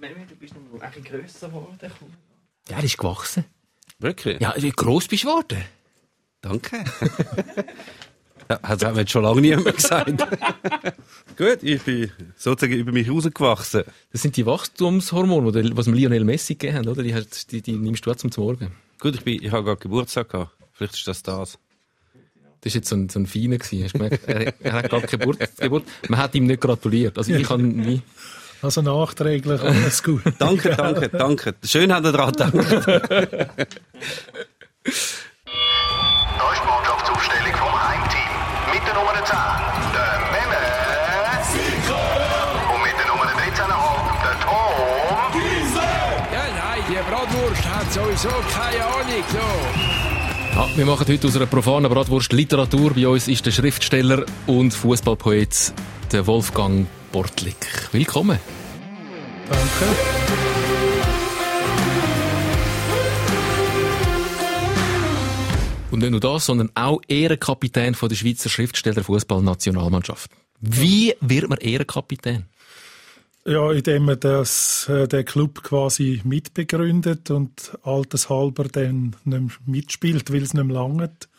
Memi, du bist noch ein bisschen grösser geworden. Ja, er ist gewachsen. Wirklich? Ja, wie gross bist du geworden? Danke. ja, hat jetzt schon lange niemand gesagt. Gut, ich bin sozusagen über mich rausgewachsen. Das sind die Wachstumshormone, die was dem Lionel Messi gegeben haben, oder? Die, hast, die, die nimmst du auch zum Morgen. Gut, ich, bin, ich habe gerade Geburtstag gehabt. Vielleicht ist das das. Das war jetzt so ein, so ein Feiner gewesen. Hast du gemerkt? Er, er hat gerade Geburt, Geburt. Man hat ihm nicht gratuliert. Also ich kann nie. Also nachträglich alles gut. Danke, danke, danke. Schön hat er dran gedacht. Da ist die Mannschaftsaufstellung vom Heimteam. Mit der Nummer 10, der Memme. Und mit der Nummer 13,5, der Tom. Ja, nein, die Bratwurst hat sowieso keine Ahnung. So. Ja, wir machen heute aus einer profanen Bratwurst Literatur. Bei uns ist der Schriftsteller und Fußballpoet der Wolfgang Bortlik. Willkommen. Danke. Und nicht nur das, sondern auch Ehrenkapitän von der Schweizer Schriftsteller Fußballnationalmannschaft. Wie wird man Ehrenkapitän? Ja, indem man das, äh, den Club quasi mitbegründet und altershalber dann nicht mitspielt, weil es nicht mehr langt.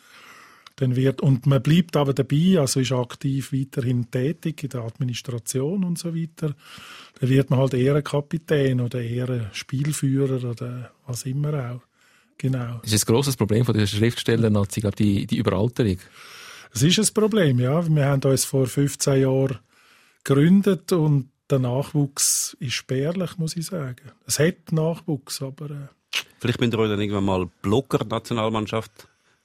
Dann wird, und man bleibt aber dabei, also ist aktiv weiterhin tätig in der Administration und so weiter. Dann wird man halt Ehrenkapitän oder Ehrenspielführer oder was immer auch. Genau. Das ist ein grosses Problem von der Schriftsteller-Nazi, glaube die, die Überalterung. Es ist ein Problem, ja. Wir haben uns vor 15 Jahren gegründet und der Nachwuchs ist spärlich, muss ich sagen. Es hat Nachwuchs, aber äh, Vielleicht müsst ihr euch dann irgendwann mal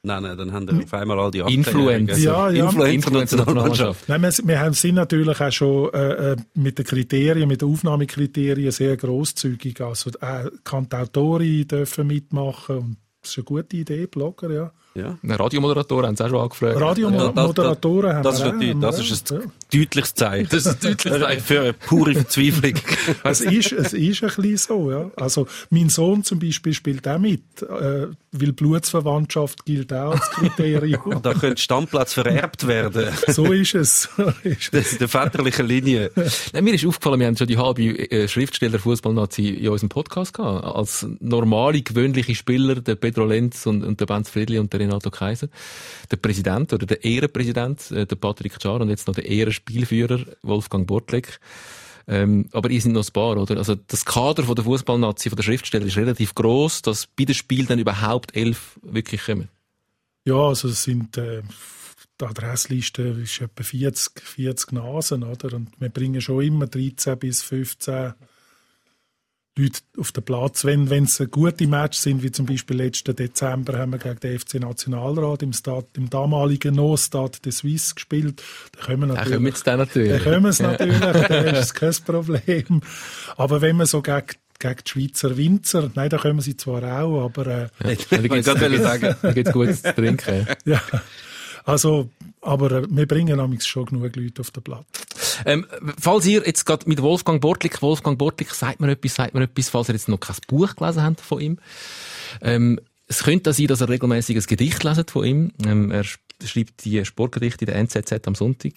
Blogger-Nationalmannschaft nennen. Dann haben wir auf einmal all die Influencer. Ja, ja. Influencer-Nationalmannschaft. Nein, wir, wir haben, sind natürlich auch schon äh, äh, mit den Kriterien, mit den Aufnahmekriterien sehr großzügig. Also äh, kann die Autorin dürfen mitmachen und das ist eine gute Idee, Blogger, ja. Ja. Radiomoderatoren haben es auch schon angefragt. Radiomoderatoren haben das, wir ist natürlich, auch, das haben ist wir ein deutliches Zeichen. Das ist ein deutliches Zeichen. Für eine pure Verzweiflung. ja. Es ist, es ist ein bisschen so, ja. Also, mein Sohn zum Beispiel spielt auch mit, äh, weil Blutsverwandtschaft gilt auch als Kriterium. da könnte Stammplatz vererbt werden. so ist es. So ist es. Das, der väterlichen Linie. Nein, mir ist aufgefallen, wir haben schon die halbe äh, Schriftsteller-Fußballnazi in unserem Podcast gehabt. Als normale, gewöhnliche Spieler, der Pedro Lenz und, und der Benz Friedli und der Renato Kaiser. Der Präsident oder der Ehrenpräsident, äh, der Patrick Czar und jetzt noch der Ehrenspielführer Wolfgang Bortleck. Ähm, aber ihr sind noch ein paar, oder? Also das Kader von der Fußballnazi, von der Schriftsteller ist relativ groß, dass bei den Spielen dann überhaupt elf wirklich kommen. Ja, also es sind, äh, die Adressliste ist etwa 40, 40 Nasen, oder? Und wir bringen schon immer 13 bis 15 Leute auf den Platz. Wenn es gute Matches sind, wie zum Beispiel letzten Dezember haben wir gegen den FC Nationalrat im, Stade, im damaligen No Stade de Suisse gespielt, dann können wir Da natürlich... kommen jetzt dann natürlich. Dann können wir es natürlich, dann ist es kein Problem. Aber wenn wir so gegen, gegen die Schweizer Winzer, nein, da können wir sie zwar auch, aber äh, Da Ich wollte gerade sagen. Da gibt's Gutes zu trinken. ja, also, aber äh, wir bringen nämlich schon genug Leute auf den Platz. Ähm, falls ihr jetzt gerade mit Wolfgang Bortlik, Wolfgang Bortlik, sagt mir etwas, sagt mir etwas, falls ihr jetzt noch kein Buch gelesen habt von ihm. Ähm, es könnte sein, dass er regelmäßig ein Gedicht leset von ihm. Ähm, er sch- schreibt die Sportgedichte in der NZZ am Sonntag.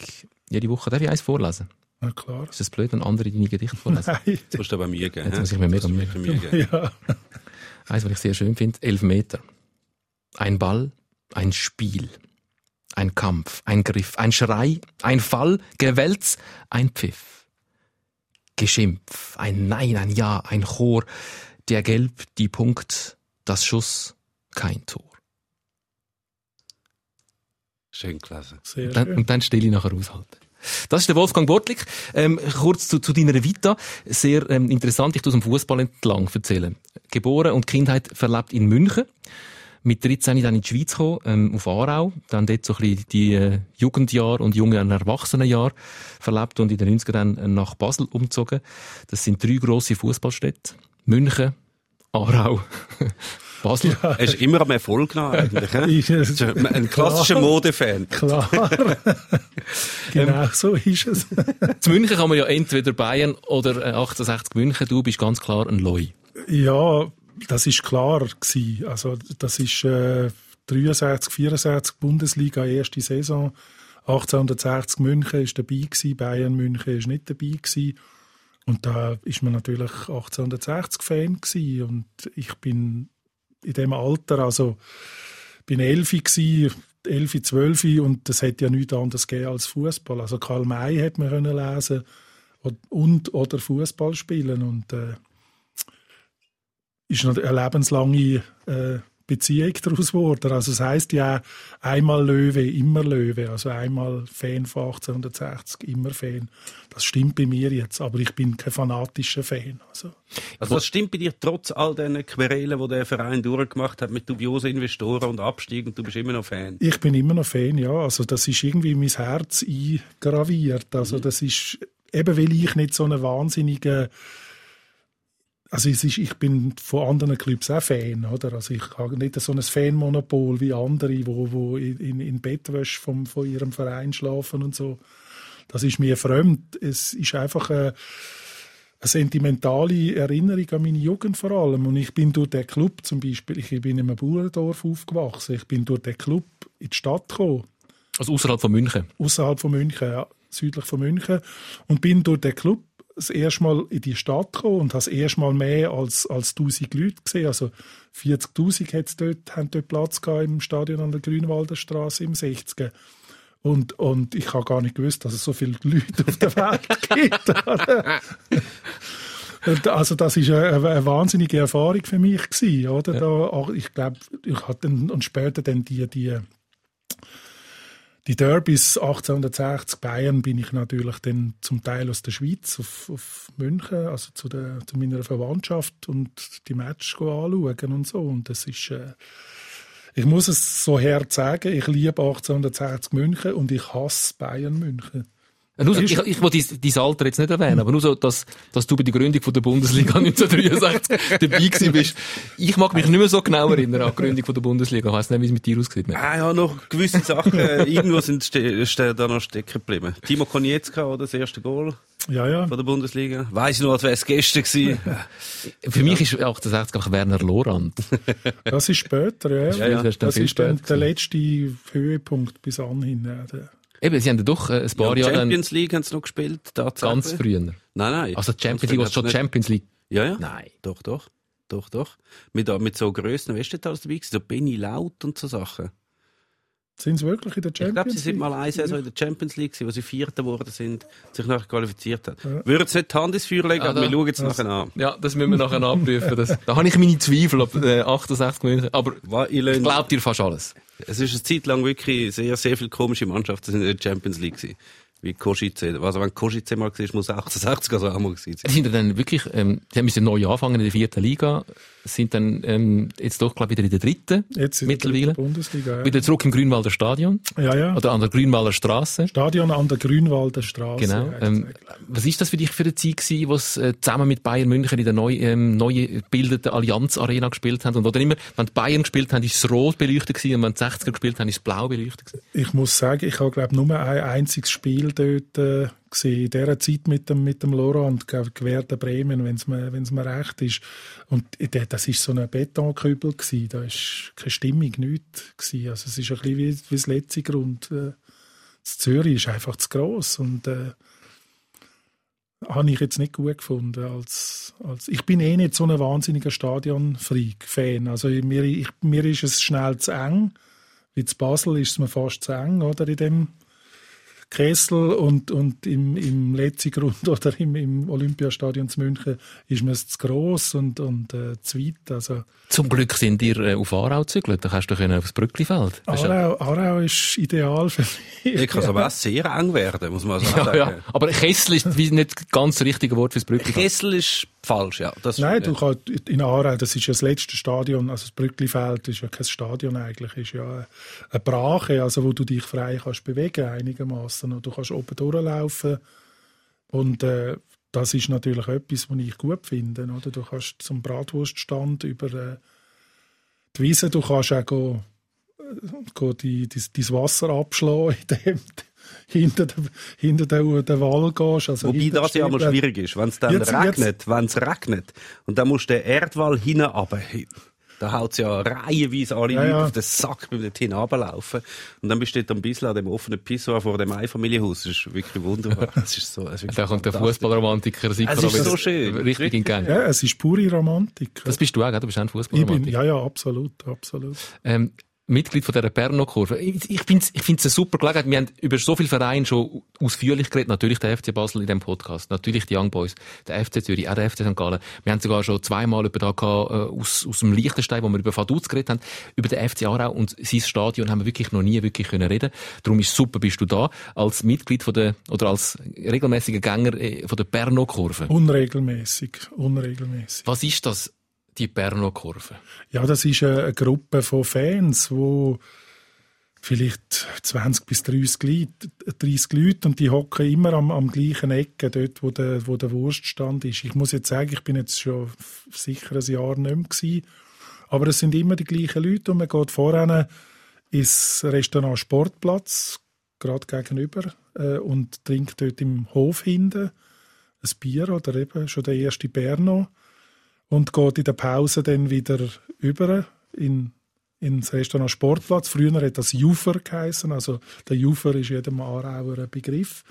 Jede Woche darf ich eins vorlesen. Na klar. Ist das blöd, wenn andere deine Gedichte vorlesen? Nein. Das musst du aber Mühe geben. Jetzt muss ich mir mega Mühe geben. Ja. Eins, was ich sehr schön finde. Elf Meter. Ein Ball, ein Spiel. Ein Kampf, ein Griff, ein Schrei, ein Fall, Gewälz, ein Pfiff. Geschimpf, ein Nein, ein Ja, ein Chor, der Gelb, die Punkt, das Schuss, kein Tor. Schön gelesen. Sehr Und dann, schön. und dann stelle ich nachher aushalten. Das ist der Wolfgang Bortlik. Ähm, kurz zu, zu deiner Vita. Sehr ähm, interessant, ich tu aus dem Fußball entlang erzählen. Geboren und Kindheit verlebt in München. Mit 13 dann in die Schweiz gekommen, ähm, auf Aarau. Dann dort so ein bisschen die äh, Jugendjahre und jungen Erwachsenenjahre verlebt und in den 90ern dann äh, nach Basel umgezogen. Das sind drei grosse Fußballstädte. München, Aarau, Basel. Er ist immer am Erfolg nach, eigentlich. Ein klassischer Klar. Modefan. Klar. genau so ist es. Zu München kann man ja entweder Bayern oder äh, 1860 München. Du bist ganz klar ein Loi. Ja, das ist klar gewesen. Also das ist äh, 63, 64 Bundesliga erste Saison. 1860 München ist dabei gewesen, Bayern München ist nicht dabei gewesen. Und da ist man natürlich 1860 Fan gewesen. und ich bin in dem Alter, also bin elf gsi, elf, zwölf und das hätte ja nichts anderes gegeben als Fußball. Also Karl May hätte man können lesen und, und oder Fußball spielen und äh, ist eine lebenslange äh, Beziehung daraus geworden. Also das heißt ja einmal Löwe, immer Löwe. Also einmal Fan von 1860, immer Fan. Das stimmt bei mir jetzt, aber ich bin kein fanatischer Fan. Also, also das stimmt bei dir trotz all den Querelen, die der Verein durchgemacht hat mit dubiosen Investoren und Abstieg und du bist immer noch Fan? Ich bin immer noch Fan, ja. Also das ist irgendwie in mein Herz eingraviert. Also das ist eben, weil ich nicht so eine wahnsinnige also es ist, ich bin von anderen Clubs auch Fan, oder? Also ich habe nicht so ein Fanmonopol wie andere, wo, wo in, in Bettwäsche vom, von ihrem Verein schlafen und so. Das ist mir fremd. Es ist einfach eine, eine sentimentale Erinnerung an meine Jugend vor allem. Und ich bin durch den Club zum Beispiel, ich bin in einem Bauerndorf aufgewachsen, ich bin durch den Club in die Stadt gekommen. Also außerhalb von München? Außerhalb von München, ja, südlich von München. Und bin durch den Club das erste Mal in die Stadt gekommen und habe das erste Mal mehr als, als 1000 Leute gesehen. Also 40.000 dort, haben dort Platz gehabt im Stadion an der Grünwalder Straße im 60. Und, und ich habe gar nicht gewusst, dass es so viele Leute auf der Welt gibt. also das ist eine, eine, wahnsinnige Erfahrung für mich gewesen, oder? Ja. Da, ich glaube, ich hatte und später dann die, die die Derbys 1860 Bayern bin ich natürlich dann zum Teil aus der Schweiz auf, auf München, also zu, der, zu meiner Verwandtschaft und die Matches anschauen und so. Und das ist, äh, ich muss es so hart sagen, ich liebe 1860 München und ich hasse Bayern München. Nur so, ich, ich will dein, Alter jetzt nicht erwähnen, aber nur so, dass, dass du bei der Gründung von der Bundesliga 1963 dabei gewesen bist. Ich mag mich nicht mehr so genau erinnern an die Gründung von der Bundesliga. Ich weiss nicht, wie es mit dir aussieht. Ah, ja, noch gewisse Sachen, äh, irgendwo sind da noch stecken geblieben. Timo Konietzka, oder? Das erste Goal. Ja, ja. Von der Bundesliga. Weiss ich noch, als wäre es gestern gewesen. Für mich ist 68 einfach Werner Lorand. Das ist später, ja. ja, ja. Das, das ist dann der letzte Höhepunkt bis anhin. Ja, Eben, sie haben doch äh, ein paar ja, Jahre... Champions League haben sie noch gespielt, tatsächlich. Ganz früher. Nein, nein. Also Champions League, was schon Champions League? Ja, ja. Nein. Doch, doch. Doch, doch. Mit, mit so Grössen, weißt du, da dabei gewesen? So Benny Laut und so Sachen. Sind sie wirklich in der Champions League? Ich glaube, sie sind mal eine Saison in der Champions League, wo sie Vierter geworden sind, sich nachher qualifiziert haben. Ja. Würden sie nicht die Hand ins Feuer legen, ja, aber wir schauen jetzt nachher an. Ja, das müssen wir nachher abprüfen. Das, da habe ich meine Zweifel, ob äh, 68 München, aber ich, ich glaube dir fast alles. Es ist eine Zeit lang wirklich sehr, sehr viele komische Mannschaften in der Champions League gewesen wie Kosice. Also wenn Kosice mal war, muss 68 also auch mal gewesen sein. Sind dann wirklich, ähm, die müssen neu anfangen in der vierten Liga, sind dann ähm, jetzt doch, glaube ich, wieder in der dritten jetzt mittlerweile. Bundesliga, ja. Wieder zurück im Grünwalder Stadion. Ja, ja. Oder an der Grünwalder Straße. Stadion an der Grünwalder Straße. Genau. Ähm, was ist das für dich für eine Zeit gewesen, wo es äh, zusammen mit Bayern München in der neu, ähm, neu gebildeten Allianz Arena gespielt haben? Und oder immer, wenn die Bayern gespielt haben, ist es rot beleuchtet gewesen, und wenn die 60er gespielt haben, ist es blau beleuchtet gewesen? Ich muss sagen, ich habe, glaube nur ein einziges Spiel dort äh, in dieser Zeit mit dem, mit dem Laurent, Gewerder Bremen, wenn es mir, recht ist. Und das war so ein Betonkübel gewesen, da war keine Stimmung, nichts. Also es ist ein bisschen wie, wie das letzte Grund. Äh, Zürich ist einfach zu gross und äh, habe ich jetzt nicht gut gefunden. Als, als ich bin eh nicht so ein wahnsinniger Stadion-Freak-Fan. Also mir, ich, mir ist es schnell zu eng. Wie zu Basel ist es mir fast zu eng, oder, in dem Kessel und, und im, im letzten Grund oder im, im Olympiastadion zu München ist mir es zu gross und, und äh, zu weit. Also, Zum Glück sind ihr äh, auf Aarau gezügelt, da kannst du können aufs Brücklifeld. Aarau, Aarau ist ideal für mich. Ich kann aber auch sehr eng werden, muss man sagen. Ja, ja. Aber Kessel ist nicht ganz das richtige Wort fürs Brücklifeld. Kessel ist falsch, ja. Das Nein, du kannst, in Aarau, das ist ja das letzte Stadion, also das Brücklifeld ist ja kein Stadion eigentlich, ist ja eine Brache, also wo du dich frei kannst bewegen einigermaßen und du kannst oben durchlaufen und äh, das ist natürlich etwas, was ich gut finde, oder? Du kannst zum Bratwurststand über äh, die Wiese, du kannst auch go, äh, go die, die, dein Wasser abschlagen, indem hinter der, hinter der, der Wall gehst. Also Wobei das ja mal schwierig ist, wenn es dann jetzt, regnet, wenn es regnet und dann musst du den Erdwall hinten Da haut ja reihenweise alle Ja, Leute ja. auf den Sack beim dort hinunterlaufen. Und dann bist du dort ein bisschen an dem offenen Pissoir vor dem Einfamilienhaus. Das ist wirklich wunderbar. Das ist so, das ist wirklich Da kommt der. Fußballromantiker Sikora Es ist so schön. richtig in Gang. Ja, es ist pure Romantik. Das bist du auch, gell? du bist auch ein Fußballromantiker. ja, ja, absolut, absolut. ähm, Mitglied von dieser Perno-Kurve. Ich, ich finde es ich find's eine super Gelegenheit. Wir haben über so viele Vereine schon ausführlich geredet. Natürlich der FC Basel in diesem Podcast. Natürlich die Young Boys. Der FC Zürich, auch der FC St. Gallen. Wir haben sogar schon zweimal über da gehabt, äh, aus, aus dem Liechtenstein, wo wir über Vaduz geredet haben. Über den FC Aarau und sein Stadion haben wir wirklich noch nie wirklich können reden. Darum ist super, bist du da. Als Mitglied von der, oder als regelmäßiger Gänger äh, von der Perno-Kurve. Unregelmäßig, unregelmäßig. Was ist das, die Perno-Kurve? Ja, das ist eine, Gruppe von Fans, wo vielleicht 20 bis 30 Leute, 30 Leute und die hocken immer am, am gleichen Ecke, dort, wo der, wo der Wurststand ist. Ich muss jetzt sagen, ich bin jetzt schon sicher ein Jahr nicht mehr gewesen, aber es sind immer die gleichen Leute und man geht voran ins Restaurant Sportplatz, gerade gegenüber, äh, und trinkt dort im Hof hinten ein Bier oder eben schon der erste Berno und geht in der Pause dann wieder über in, ins Restaurant Sportplatz. Früher hat das Jufer geheißen, also der Jufer ist jedem Aarauer ein Begriff.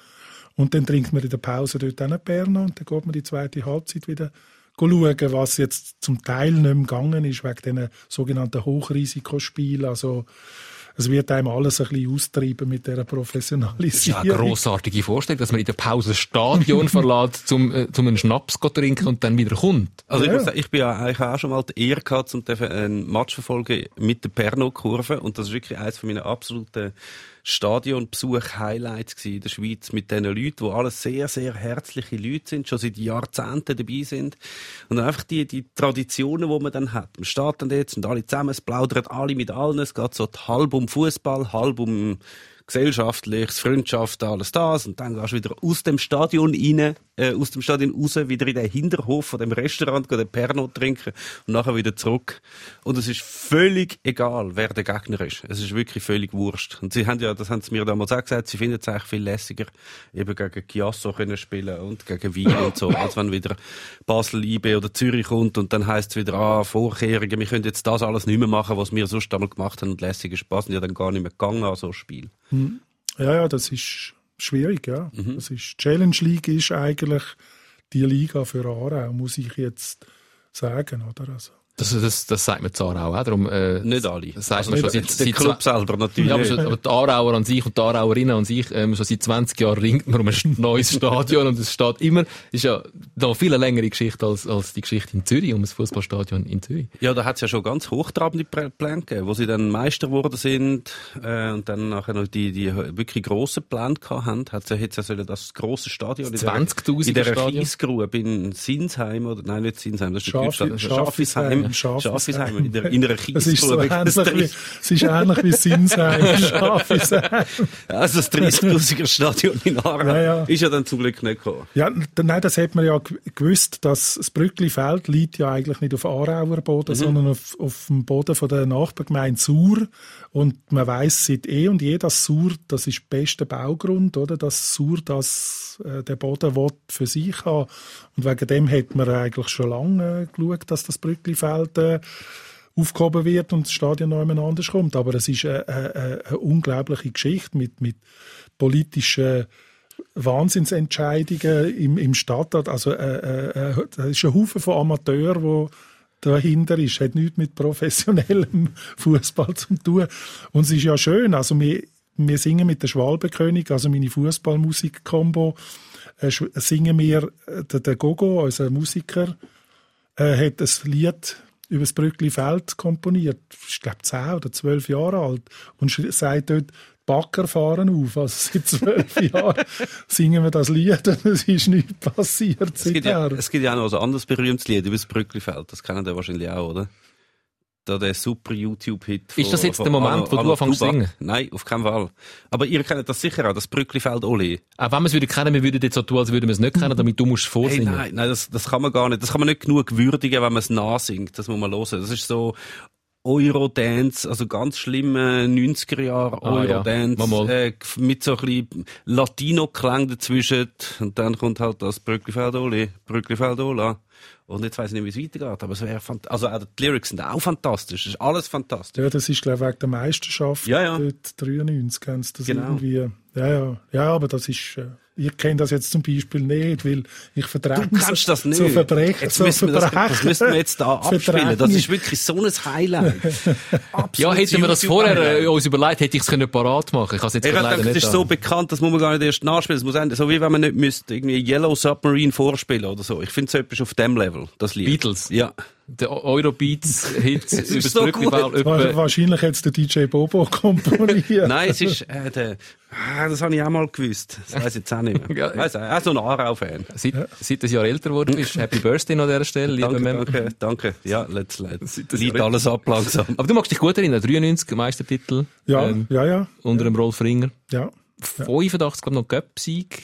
Und dann trinkt man in der Pause dort einen Berner und dann geht man die zweite Halbzeit wieder schauen, was jetzt zum Teil nicht mehr gegangen ist, wegen diesen sogenannten Hochrisikospielen. Also es wird einem alles ein bisschen austrieben mit dieser Ja, Professionalisierung. eine grossartige Vorstellung, dass man in der Pause das Stadion verlässt, zum, äh, zum einen Schnaps zu trinken und dann wieder kommt. Also ich Ja. muss sagen, ich bin ja eigentlich auch schon mal die Ehre gehabt, um einen Match verfolgen mit der Perno-Kurve und das ist wirklich eines meiner absoluten Stadionbesuch-Highlights gewesen in der Schweiz mit diesen Leuten, die alles sehr, sehr herzliche Leute sind, schon seit Jahrzehnten dabei sind und einfach die, die Traditionen, die man dann hat. Man steht dann jetzt und alle zusammen, es plaudern alle mit allen, es geht so halb um Fußball, halb um gesellschaftliches, Freundschaft, alles das. Und dann gehst du wieder aus dem Stadion rein, äh, aus dem Stadion raus, wieder in den Hinterhof von dem Restaurant, den Pernod trinken und nachher wieder zurück. Und es ist völlig egal, wer der Gegner ist. Es ist wirklich völlig wurscht. Und sie haben ja, das haben sie mir damals auch gesagt, sie finden es eigentlich viel lässiger, eben gegen Chiasso können spielen und gegen Wien und so, als wenn wieder Basel, IB oder Zürich kommt und dann heisst es wieder, ah, Vorkehrungen, wir können jetzt das alles nicht mehr machen, was wir sonst einmal gemacht haben und lässiger Spaß sind ja dann gar nicht mehr gegangen an so ein Spiel. Ja, ja, das ist schwierig, ja. Mhm. Das ist, Challenge League ist eigentlich die Liga für Aarau, muss ich jetzt sagen, oder? Also, Das, das, das sagt man zu Aarau auch. Darum, äh, Nicht alle. Das sagt Also man schon nicht seit, der seit Club selber natürlich. Ja, aber, schon, aber die Aarauer an sich und die Aarauerinnen an sich, ähm, schon seit 20 Jahren ringt man um ein neues Stadion und es steht immer, ist ja noch viel eine längere Geschichte als, als die Geschichte in Zürich, um das Fußballstadion in Zürich. Ja, da hat es ja schon ganz hochtrabende Pl- Pläne gegeben, wo sie dann Meister geworden sind äh, und dann nachher noch die, die wirklich grossen Pläne gehabt haben. Hat es ja jetzt ja sollen das grosse Stadion Das in der- 20.000er in der? Kiesgrube in Sinsheim, oder nein, nicht Sinsheim, das ist der Schafi- Schafisheim, Schafisheim. Schafisheim, in der, in einer es ist so ähnlich wie, es ist ähnlich wie Sinsheim, Schafisheim. Also das 30.000er Stadion in Aarau Ja, ja. ist ja dann zum Glück nicht gekommen. Ja, nein, das hat man ja gewusst, dass das Brücklifeld liegt ja eigentlich nicht auf Aarauer Boden, sondern auf, auf dem Boden von der Nachbargemeinde Sur. Und man weiß seit eh und je, dass Sur, das ist der beste Baugrund, oder? Dass Sur das, äh, den Boden will für sich haben. Und wegen dem hat man eigentlich schon lange äh, geschaut, dass das Brücklifeld äh, aufgehoben wird und das Stadion noch jemand anders kommt. Aber es ist eine, eine, eine unglaubliche Geschichte mit, mit politischen Wahnsinnsentscheidungen im, im Stadtrat. Also äh, äh, äh, da ist ein Haufen von Amateuren, wo dahinter ist. Hat nichts mit professionellem Fußball zu tun. Und es ist ja schön. Also wir, wir singen mit der Schwalbenkönig, also meine Fußballmusik-Kombo, äh, singen wir, äh, der, der Gogo, unser Musiker, äh, hat ein Lied über das Brückli Feld komponiert. Ich glaube, zehn oder zwölf Jahre alt. Und sagt dort, Bagger fahren auf. Also seit zwölf Jahren singen wir das Lied und es ist nichts passiert Es gibt, ja, es gibt ja auch noch ein anderes berühmtes Lied über das Brücklifeld. Das kennen ihr wahrscheinlich auch, oder? Da der super YouTube-Hit. Ist das jetzt der Moment, wo du anfängst zu singen? Nein, auf keinen Fall. Aber ihr kennt das sicher auch, das Brücklifeld Oli. Auch wenn wir es würden kennen, wir würden jetzt so tun, als würden wir es nicht kennen, damit du musst Hey, vorsingen. nein, nein, das, das kann man gar nicht. Das kann man nicht genug würdigen, wenn man es nachsingt. Das muss man hören. Das ist so Eurodance, also ganz schlimme 90er Jahre Ah, ja. Eurodance, mal. äh, mit so ein bisschen Latino-Klang dazwischen. Und dann kommt halt das Brücklifeldoli, Brücklifeldola. Und jetzt weiss ich nicht, wie es weitergeht, aber es wäre also auch die Lyrics sind auch fantastisch, es ist alles fantastisch. Ja, das ist, glaube ich, wegen der Meisterschaft. Ja, ja. Dort 93 haben sie das Genau. irgendwie. Ja, ja. Ja, aber das ist, äh, ich kenne das jetzt zum Beispiel nicht, weil ich verdränge Du kennst das nicht. So Verbrechen. Jetzt so müssen wir das, das müssen wir jetzt da abspielen. Das ist wirklich so ein Highlight. Ja, hätten wir das vorher äh, uns überlegt, hätte ich es können parat machen. Ich habe es jetzt Ich leider das nicht ist da. so bekannt, das muss man gar nicht erst nachspielen. Das muss enden. So wie wenn man nicht müsste irgendwie Yellow Submarine vorspielen oder so. Ich finde so etwas auf dem Level, das Lied. Beatles. Ja. Der Eurobeats-Hit ist über das so. Wa- etwa- Wahrscheinlich jetzt der DJ Bobo komponiert. Nein, es ist, äh, der, ah, das habe ich auch mal gewusst. Das weiß ich jetzt auch nicht mehr. Ja. Weiss auch, auch so ein Aarau-Fan. Seit, seit ein Jahr älter geworden bist. Happy Birthday noch an dieser Stelle, lieber Danke, Mem. danke, danke. Ja, let's, let's. das Liegt ja alles ab langsam. Aber du magst dich gut erinnern, 93 Meistertitel Ja, ähm, ja, ja, unter dem Rolf Ringer. ja, 85 glaube noch Göpp-Sieg,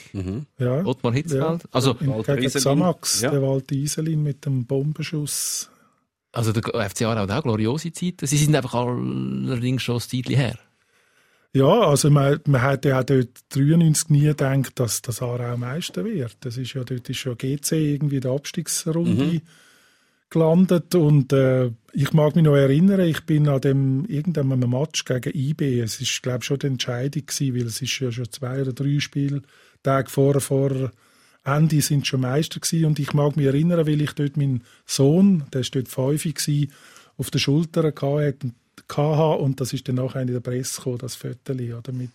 ja. Ottmar Hitzfeld. Also, Im, Walter gegen. Samax, Ja. der Walter Iselin mit dem Bombenschuss. Also der FC Aarau hat auch gloriose Zeiten. Sie sind einfach allerdings schon ein Zeitchen her. Ja, also man, man hat ja auch dort 93 nie gedacht, dass das Aarau Meister wird. Das ist ja, dort ist schon GC irgendwie in der Abstiegsrunde gelandet und äh, ich mag mich noch erinnern, ich bin an dem irgendeinem Match gegen IB, es ist glaube schon die Entscheidung gewesen, weil es ist ja schon zwei oder drei Spieltage vor, vor Ende sind schon Meister gewesen und ich mag mich erinnern, weil ich dort meinen Sohn, der ist dort fünf gewesen, auf der Schulter hatte und das ist dann nachher in der Presse gekommen, das Viertel, oder mit,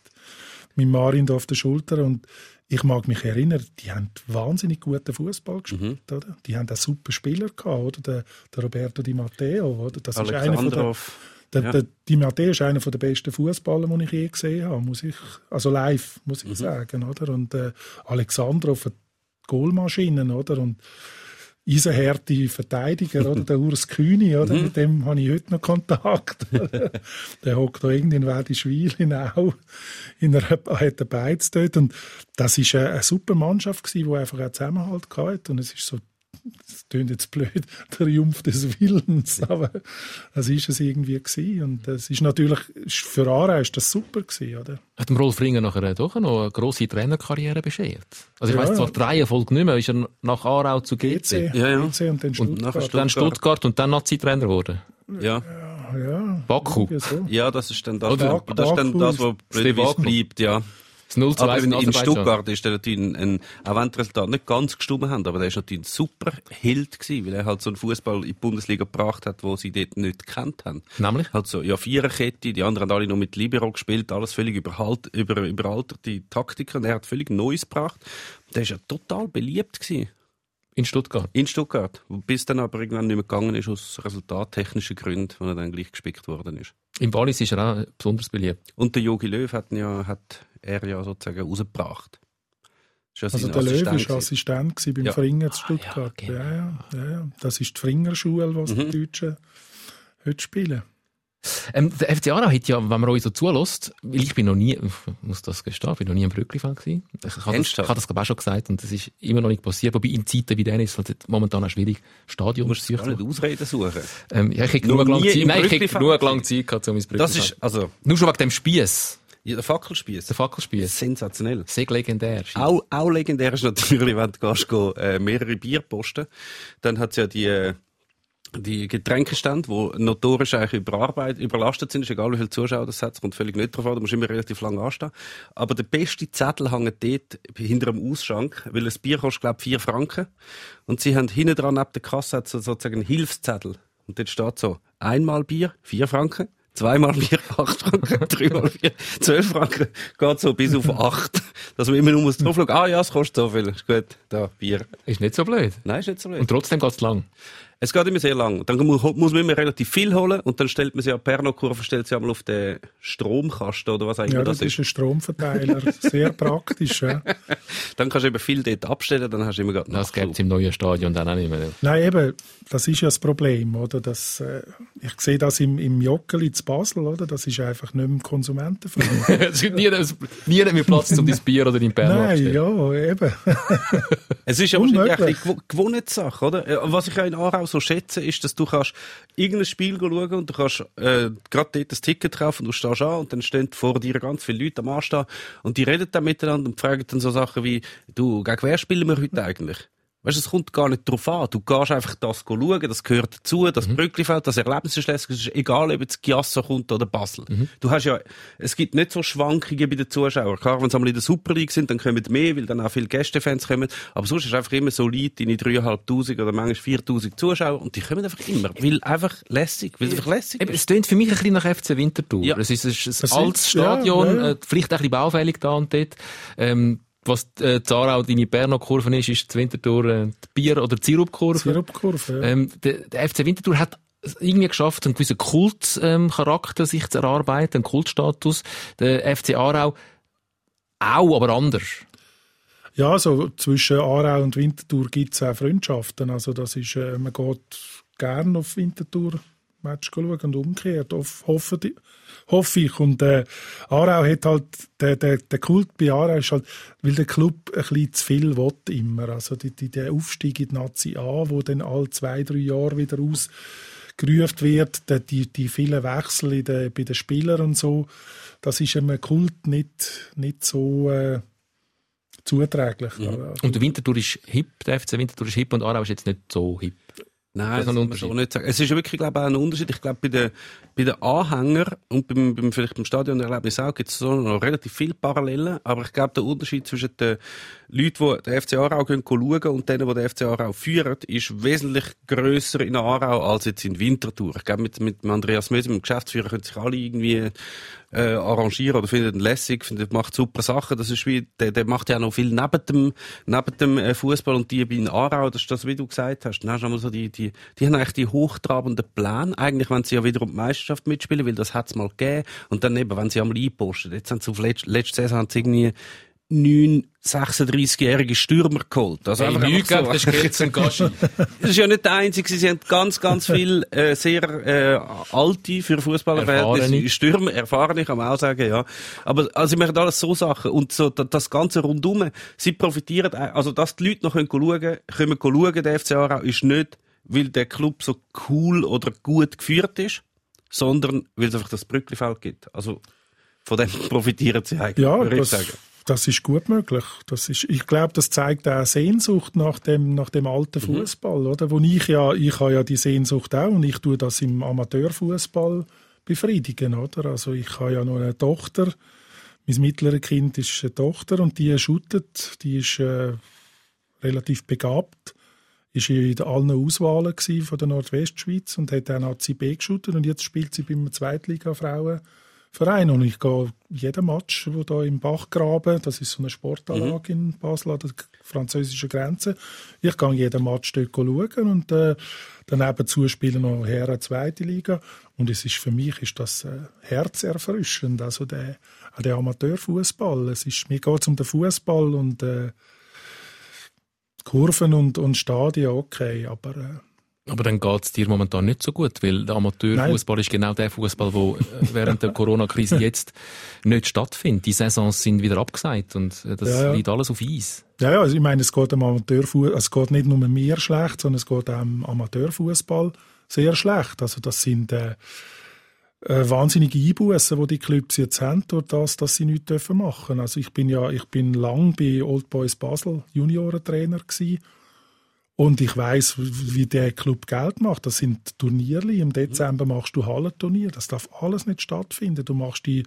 mit Marin da auf der Schulter und ich mag mich erinnern, die haben wahnsinnig guten Fußball gespielt, oder? Die haben auch super Spieler gehabt, oder? Der, der Roberto Di Matteo, oder? Das ist einer von der, der, Ja. der Di Matteo ist einer der besten Fußballer, die ich je gesehen habe, muss ich, also live, muss ich sagen, oder? Und äh, Alexandrov, Goalmaschinen, oder? Und eisenharte Verteidiger, oder? Der Urs Kühni, oder? Mit dem habe ich heute noch Kontakt. der hockt da irgendwie in Werdischwil in Au, in einer, hat eine Beiz dort. Und das ist eine, eine super Mannschaft gewesen, die einfach auch Zusammenhalt hatte. Und es ist so, das klingt jetzt blöd, der Triumph des Willens, aber das ist es irgendwie gewesen. Und das ist natürlich, für Aarau ist das super gewesen, oder? Hat dem Rolf Ringer nachher doch noch eine grosse Trainerkarriere beschert. Also ich Ja, weiss zwar ja. die Reihenfolge nicht mehr, ist er nach Aarau zu GC. GC, Ja, ja. GC und dann Und nachher Stuttgart. Dann Stuttgart. Und dann Nazi-Trainer geworden. Ja. Ja, Baku. irgendwie so. Ja, das ist dann das, Oder- das, ist dann das, was Wagner. bleibt, ja. Das 0 zu Aber 1 in, in. Stuttgart ist er natürlich ein, ein, auch wenn die Resultate nicht ganz gestimmt haben, aber der ist natürlich ein super Held gewesen, weil er halt so einen Fußball in die Bundesliga gebracht hat, wo sie dort nicht gekannt haben. Nämlich? Halt so, ja, Viererkette, die anderen haben alle noch mit Libero gespielt, alles völlig überhalt, über, überalterte Taktiken und er hat völlig Neues gebracht. Der ist ja total beliebt gewesen In Stuttgart. in Stuttgart, bis dann aber irgendwann nicht mehr gegangen ist aus resultattechnischen Gründen, wo er dann gleich gespickt worden ist. Im Wallis ist er auch besonders beliebt. Und der Jogi Löw hat, ja, hat er ja sozusagen rausgebracht. Ja Also der Löw Assistent war. Assistent gewesen beim Ja. Fringer zu Ah, Stuttgart. ja, genau. ja, ja, ja. Das ist die Fringer-Schule, was Mhm. die Deutschen heute spielen. Ähm, der FC Aarau hat ja, wenn man euch so zulässt, weil ich bin noch nie, muss das gestehen, bin noch nie im Brückli-Fan gewesen. Ich habe das, habe das glaube ich auch schon gesagt und das ist immer noch nicht passiert. Wobei in Zeiten wie denen ist es halt momentan auch schwierig, Stadion Du musst gar nicht Ausreden suchen. Ähm, ja, ich hätte Noch genug lange Zeit, nein, ich hätte Brückli-Fan genug lange Zeit gehabt, um ins Brückli Das ist, also, Nur schon wegen dem Spiess, ja, der Fackelspieß. der Fackelspiess. Sensationell. Sehr legendär. Auch, auch legendär ist natürlich, wenn du gehst, go, äh, mehrere Bier posten, dann hat's ja die, äh, die Getränkestände, die notorisch eigentlich überarbeitet, überlastet sind, ist egal wie viele Zuschauer das hat, es kommt völlig nicht drauf an, du musst immer relativ lang anstehen. Aber der beste Zettel hängt dort hinter dem Ausschank, weil ein Bier kostet, glaube ich, vier Franken. Und sie haben hinten dran, neben der Kasse, hat so sozusagen einen Hilfszettel. Und dort steht so, einmal Bier, vier Franken. Zweimal Bier, acht Franken, dreimal Bier, zwölf Franken, geht so bis auf acht. Dass man immer nur muss drauf schauen, ah ja, es kostet so viel, ist gut, da, Bier. Ist nicht so blöd. Nein, ist nicht so blöd. Und trotzdem geht's lang. Es geht immer sehr lang. Dann mu- muss man immer relativ viel holen und dann stellt man sie ja Perno-Kurve stellt sie einmal auf den Stromkasten oder was eigentlich Ja, das, das ist. ein Stromverteiler. Sehr praktisch. Ja. Dann kannst du eben viel dort abstellen, dann hast du immer gerade Das Nachschub. gibt's im neuen Stadion dann auch nicht mehr. Nein, eben, das ist ja das Problem, oder? Das, äh, ich sehe das im, im Joggeli zu Basel, oder? Das ist einfach nicht mehr konsumentenfreundlich. es gibt nie, es- nie mehr Platz, um dein Bier oder dein Bär Nein, ja, eben. Es ist ja wahrscheinlich eine gew- Gewohnheitssache, oder? Äh, Was ich ja in Aarau so schätze, ist, dass du kannst irgendein Spiel schauen und du kannst äh, gerade dort das Ticket kaufen und du stehst an und dann stehen vor dir ganz viele Leute am Anstehen und die reden dann miteinander und fragen dann so Sachen wie, du, gegen wer spielen wir heute eigentlich? Weißt du, es kommt gar nicht drauf an. Du gehst einfach das schauen, das gehört dazu, das Brücklifeld, das Erlebnis ist lässig. Es ist egal, ob jetzt Giasso kommt oder Basel. Du hast ja, es gibt nicht so Schwankungen bei den Zuschauern. Klar, wenn sie einmal in der Super League sind, dann kommen mehr, weil dann auch viele Gästefans kommen. Aber sonst ist einfach immer solid deine 3'500 oder manchmal 4'000 Zuschauer und die kommen einfach immer. Weil einfach lässig, weil es einfach lässig Eben, ist. es klingt für mich ein bisschen nach FC Winterthur. Ja. Es ist ein, ein altes Stadion, ja, ja. Äh, vielleicht ein bisschen baufällig da und dort. Ähm, was äh, Zarau deine Berno-Kurve ist, ist die Winterthur äh, die Bier- oder die Sirup-Kurve. Sirupkurve, ja. Ähm, der, der FC Winterthur hat irgendwie geschafft, einen gewissen Kultcharakter ähm, sich zu erarbeiten, einen Kultstatus. Der FC Aarau auch, aber anders. Ja, also zwischen Aarau und Winterthur gibt es auch Freundschaften. Also das ist, äh, man geht gerne auf Winterthur Match schauen und umgekehrt, hoff, hoffe, die- hoffe ich. Und äh, Aarau hat halt, der, der, der Kult bei Aarau ist halt, weil der Club ein bisschen zu viel will immer. Also die, die, der Aufstieg in die Nazi A, wo dann alle zwei, drei Jahre wieder ausgerufen wird, der, die, die vielen Wechsel in der, bei den Spielern und so, das ist einem Kult nicht, nicht so... Äh, zuträglich. Also, Und der Winterthur ist hip, der FC Winterthur ist hip und Aarau ist jetzt nicht so hip. Nein, Das das schon nicht sagen. Es ist wirklich, glaube ich, auch ein Unterschied. Ich glaube, bei den, bei den Anhängern und beim, beim, vielleicht beim Stadionerlebnis auch gibt es so noch relativ viele Parallelen. Aber ich glaube, der Unterschied zwischen den Leuten, die den FC Aarau gehen schauen und denen, die den FC Aarau führen, ist wesentlich grösser in Aarau als jetzt in Winterthur. Ich glaube, mit, mit Andreas Möse, dem Geschäftsführer, können sich alle irgendwie äh, arrangieren oder finden ihn lässig, finden, macht super Sachen. Das ist wie, der, der macht ja noch viel neben dem, neben dem äh, Fußball und die in Aarau, das ist das, wie du gesagt hast. Dann hast du einmal so die, die, die haben eigentlich die hochtrabenden Pläne. Eigentlich, wenn sie ja wieder um die Meisterschaft mitspielen, weil das hat's mal gegeben. Und dann eben, wenn sie einmal einposten. Jetzt haben sie auf letzt, letzte Saison haben sie irgendwie neun 36-jährige Stürmer geholt. Also Hey, einfach, nichts einfach gegen so. den und Gaschi. Das ist ja nicht der einzige. Sie haben ganz, ganz viel äh, sehr äh, alte für Fußballerverhältnisse Erfahrene. Stürmer, erfahrene kann man auch sagen, ja. Aber also sie machen alles so Sachen und so da- das ganze rundum. Sie profitieren, auch- also dass die Leute noch können schauen, können schauen, der FC Aarau ist nicht, weil der Club so cool oder gut geführt ist, sondern weil es einfach das Brücklifeld gibt. Also von dem profitieren sie eigentlich, Ja, würde ich sagen. Das ist gut möglich. Das ist, ich glaube, das zeigt auch Sehnsucht nach dem, nach dem alten Mhm. Fußball, oder? Wo ich ja, ich habe ja die Sehnsucht auch und ich tue das im Amateurfußball befriedigen, oder? Also ich habe ja noch eine Tochter. Mein mittleres Kind ist eine Tochter und die shootet, die ist äh, relativ begabt. Ist in allen Auswahlen von der Nordwestschweiz und hat dann Nazi B geshootet und jetzt spielt sie beim Zweitliga-Frauen Verein. Und ich gehe jeden Match, wo da im Bachgraben, das ist so eine Sportanlage in Basel an der französischen Grenze, ich gehe jeden Match dort schauen und äh, daneben spielen noch Herren zweite Liga. Und es ist für mich ist das äh, herzerfrischend, also der, auch der Amateurfußball. Es ist mir geht es um den Fußball und äh, Kurven und, und Stadien, okay, aber äh, Aber dann geht's dir momentan nicht so gut, weil der Amateurfußball ist genau der Fußball, der während der Corona-Krise jetzt nicht stattfindet. Die Saisons sind wieder abgesagt und äh, das Ja, ja. liegt alles auf Eis. Ja, ja, also ich meine, es geht am Amateurfußball, es geht nicht nur mir schlecht, sondern es geht auch am Amateurfußball sehr schlecht. Also das sind äh, äh, wahnsinnige Einbußen, die die Clubs jetzt haben, durch das, dass sie nichts dürfen machen. Also ich bin ja, ich bin lang bei Old Boys Basel Juniorentrainer gewesen. Und ich weiß, wie der Club Geld macht. Das sind Turniere. Im Dezember machst du Hallenturnier. Das darf alles nicht stattfinden. Du machst die,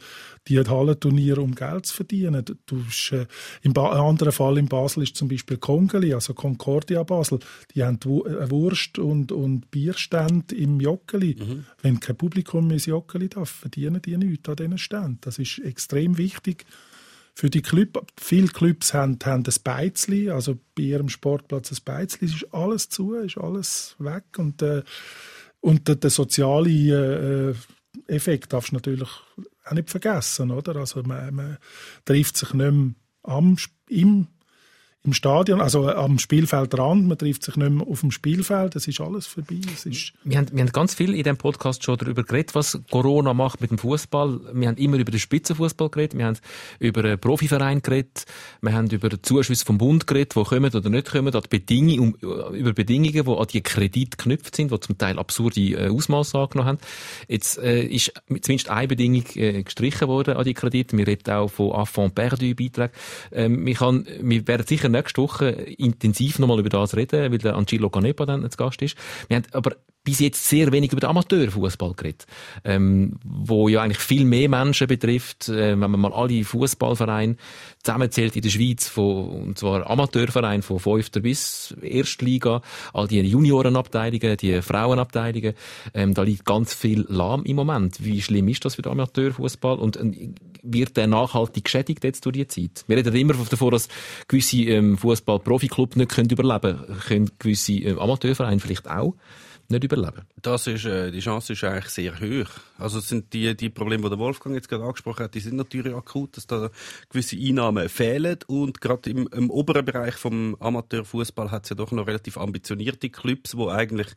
die Hallenturniere, um Geld zu verdienen. Du, hast, äh, Im ba ein anderer Fall in Basel ist zum Beispiel Kongeli, also Concordia Basel. Die haben äh, Wurst und, und Bierstand im Joggeli. Wenn kein Publikum ins Joggeli darf, verdienen die nichts an diesen Ständen. Das ist extrem wichtig für die Club, viele Clubs haben, haben ein Beizli, also bei ihrem Sportplatz ein Beizli, es ist alles zu, ist alles weg und, äh, und der, der soziale äh, Effekt darfst du natürlich auch nicht vergessen, oder? Also man, man trifft sich nicht mehr am, im, im Stadion, also am Spielfeldrand, man trifft sich nicht mehr auf dem Spielfeld, es ist alles vorbei. Es ist Wir haben, wir haben ganz viel in diesem Podcast schon darüber geredet, was Corona macht mit dem Fußball. Wir haben immer über den Spitzenfußball geredet, wir haben über einen Profiverein geredet, wir haben über Zuschüsse vom Bund geredet, die kommen oder nicht kommen, die Bedingungen, um, über Bedingungen, die an die Kredite geknüpft sind, die zum Teil absurde äh, Ausmaße angenommen haben. Jetzt äh, ist zumindest eine Bedingung äh, gestrichen worden an die Kredite. Wir reden auch von Affront perdu Beiträgen. Ähm, wir, wir werden sicher nächste Woche intensiv nochmal über das reden, weil der Angelo Canepa dann zu Gast ist. Wir haben aber bis jetzt sehr wenig über den Amateurfußball geredet, ähm, wo ja eigentlich viel mehr Menschen betrifft, äh, wenn man mal alle Fußballvereine zusammenzählt in der Schweiz, von, und zwar Amateurvereine von 5. bis Erstliga, all die Juniorenabteilungen, die Frauenabteilungen, ähm, da liegt ganz viel lahm im Moment. Wie schlimm ist das für den Amateurfußball und äh, wird der nachhaltig geschädigt jetzt durch die Zeit? Wir reden immer davon, dass gewisse ähm, Fußball-Profiklubs nicht können überleben können, können gewisse äh, Amateurvereine vielleicht auch nicht überleben. Das ist, äh, die Chance ist eigentlich sehr hoch. Also sind die, die Probleme, die der Wolfgang jetzt gerade angesprochen hat, die sind natürlich akut, dass da gewisse Einnahmen fehlen und gerade im, im oberen Bereich vom Amateurfußball hat es ja doch noch relativ ambitionierte Clubs, wo eigentlich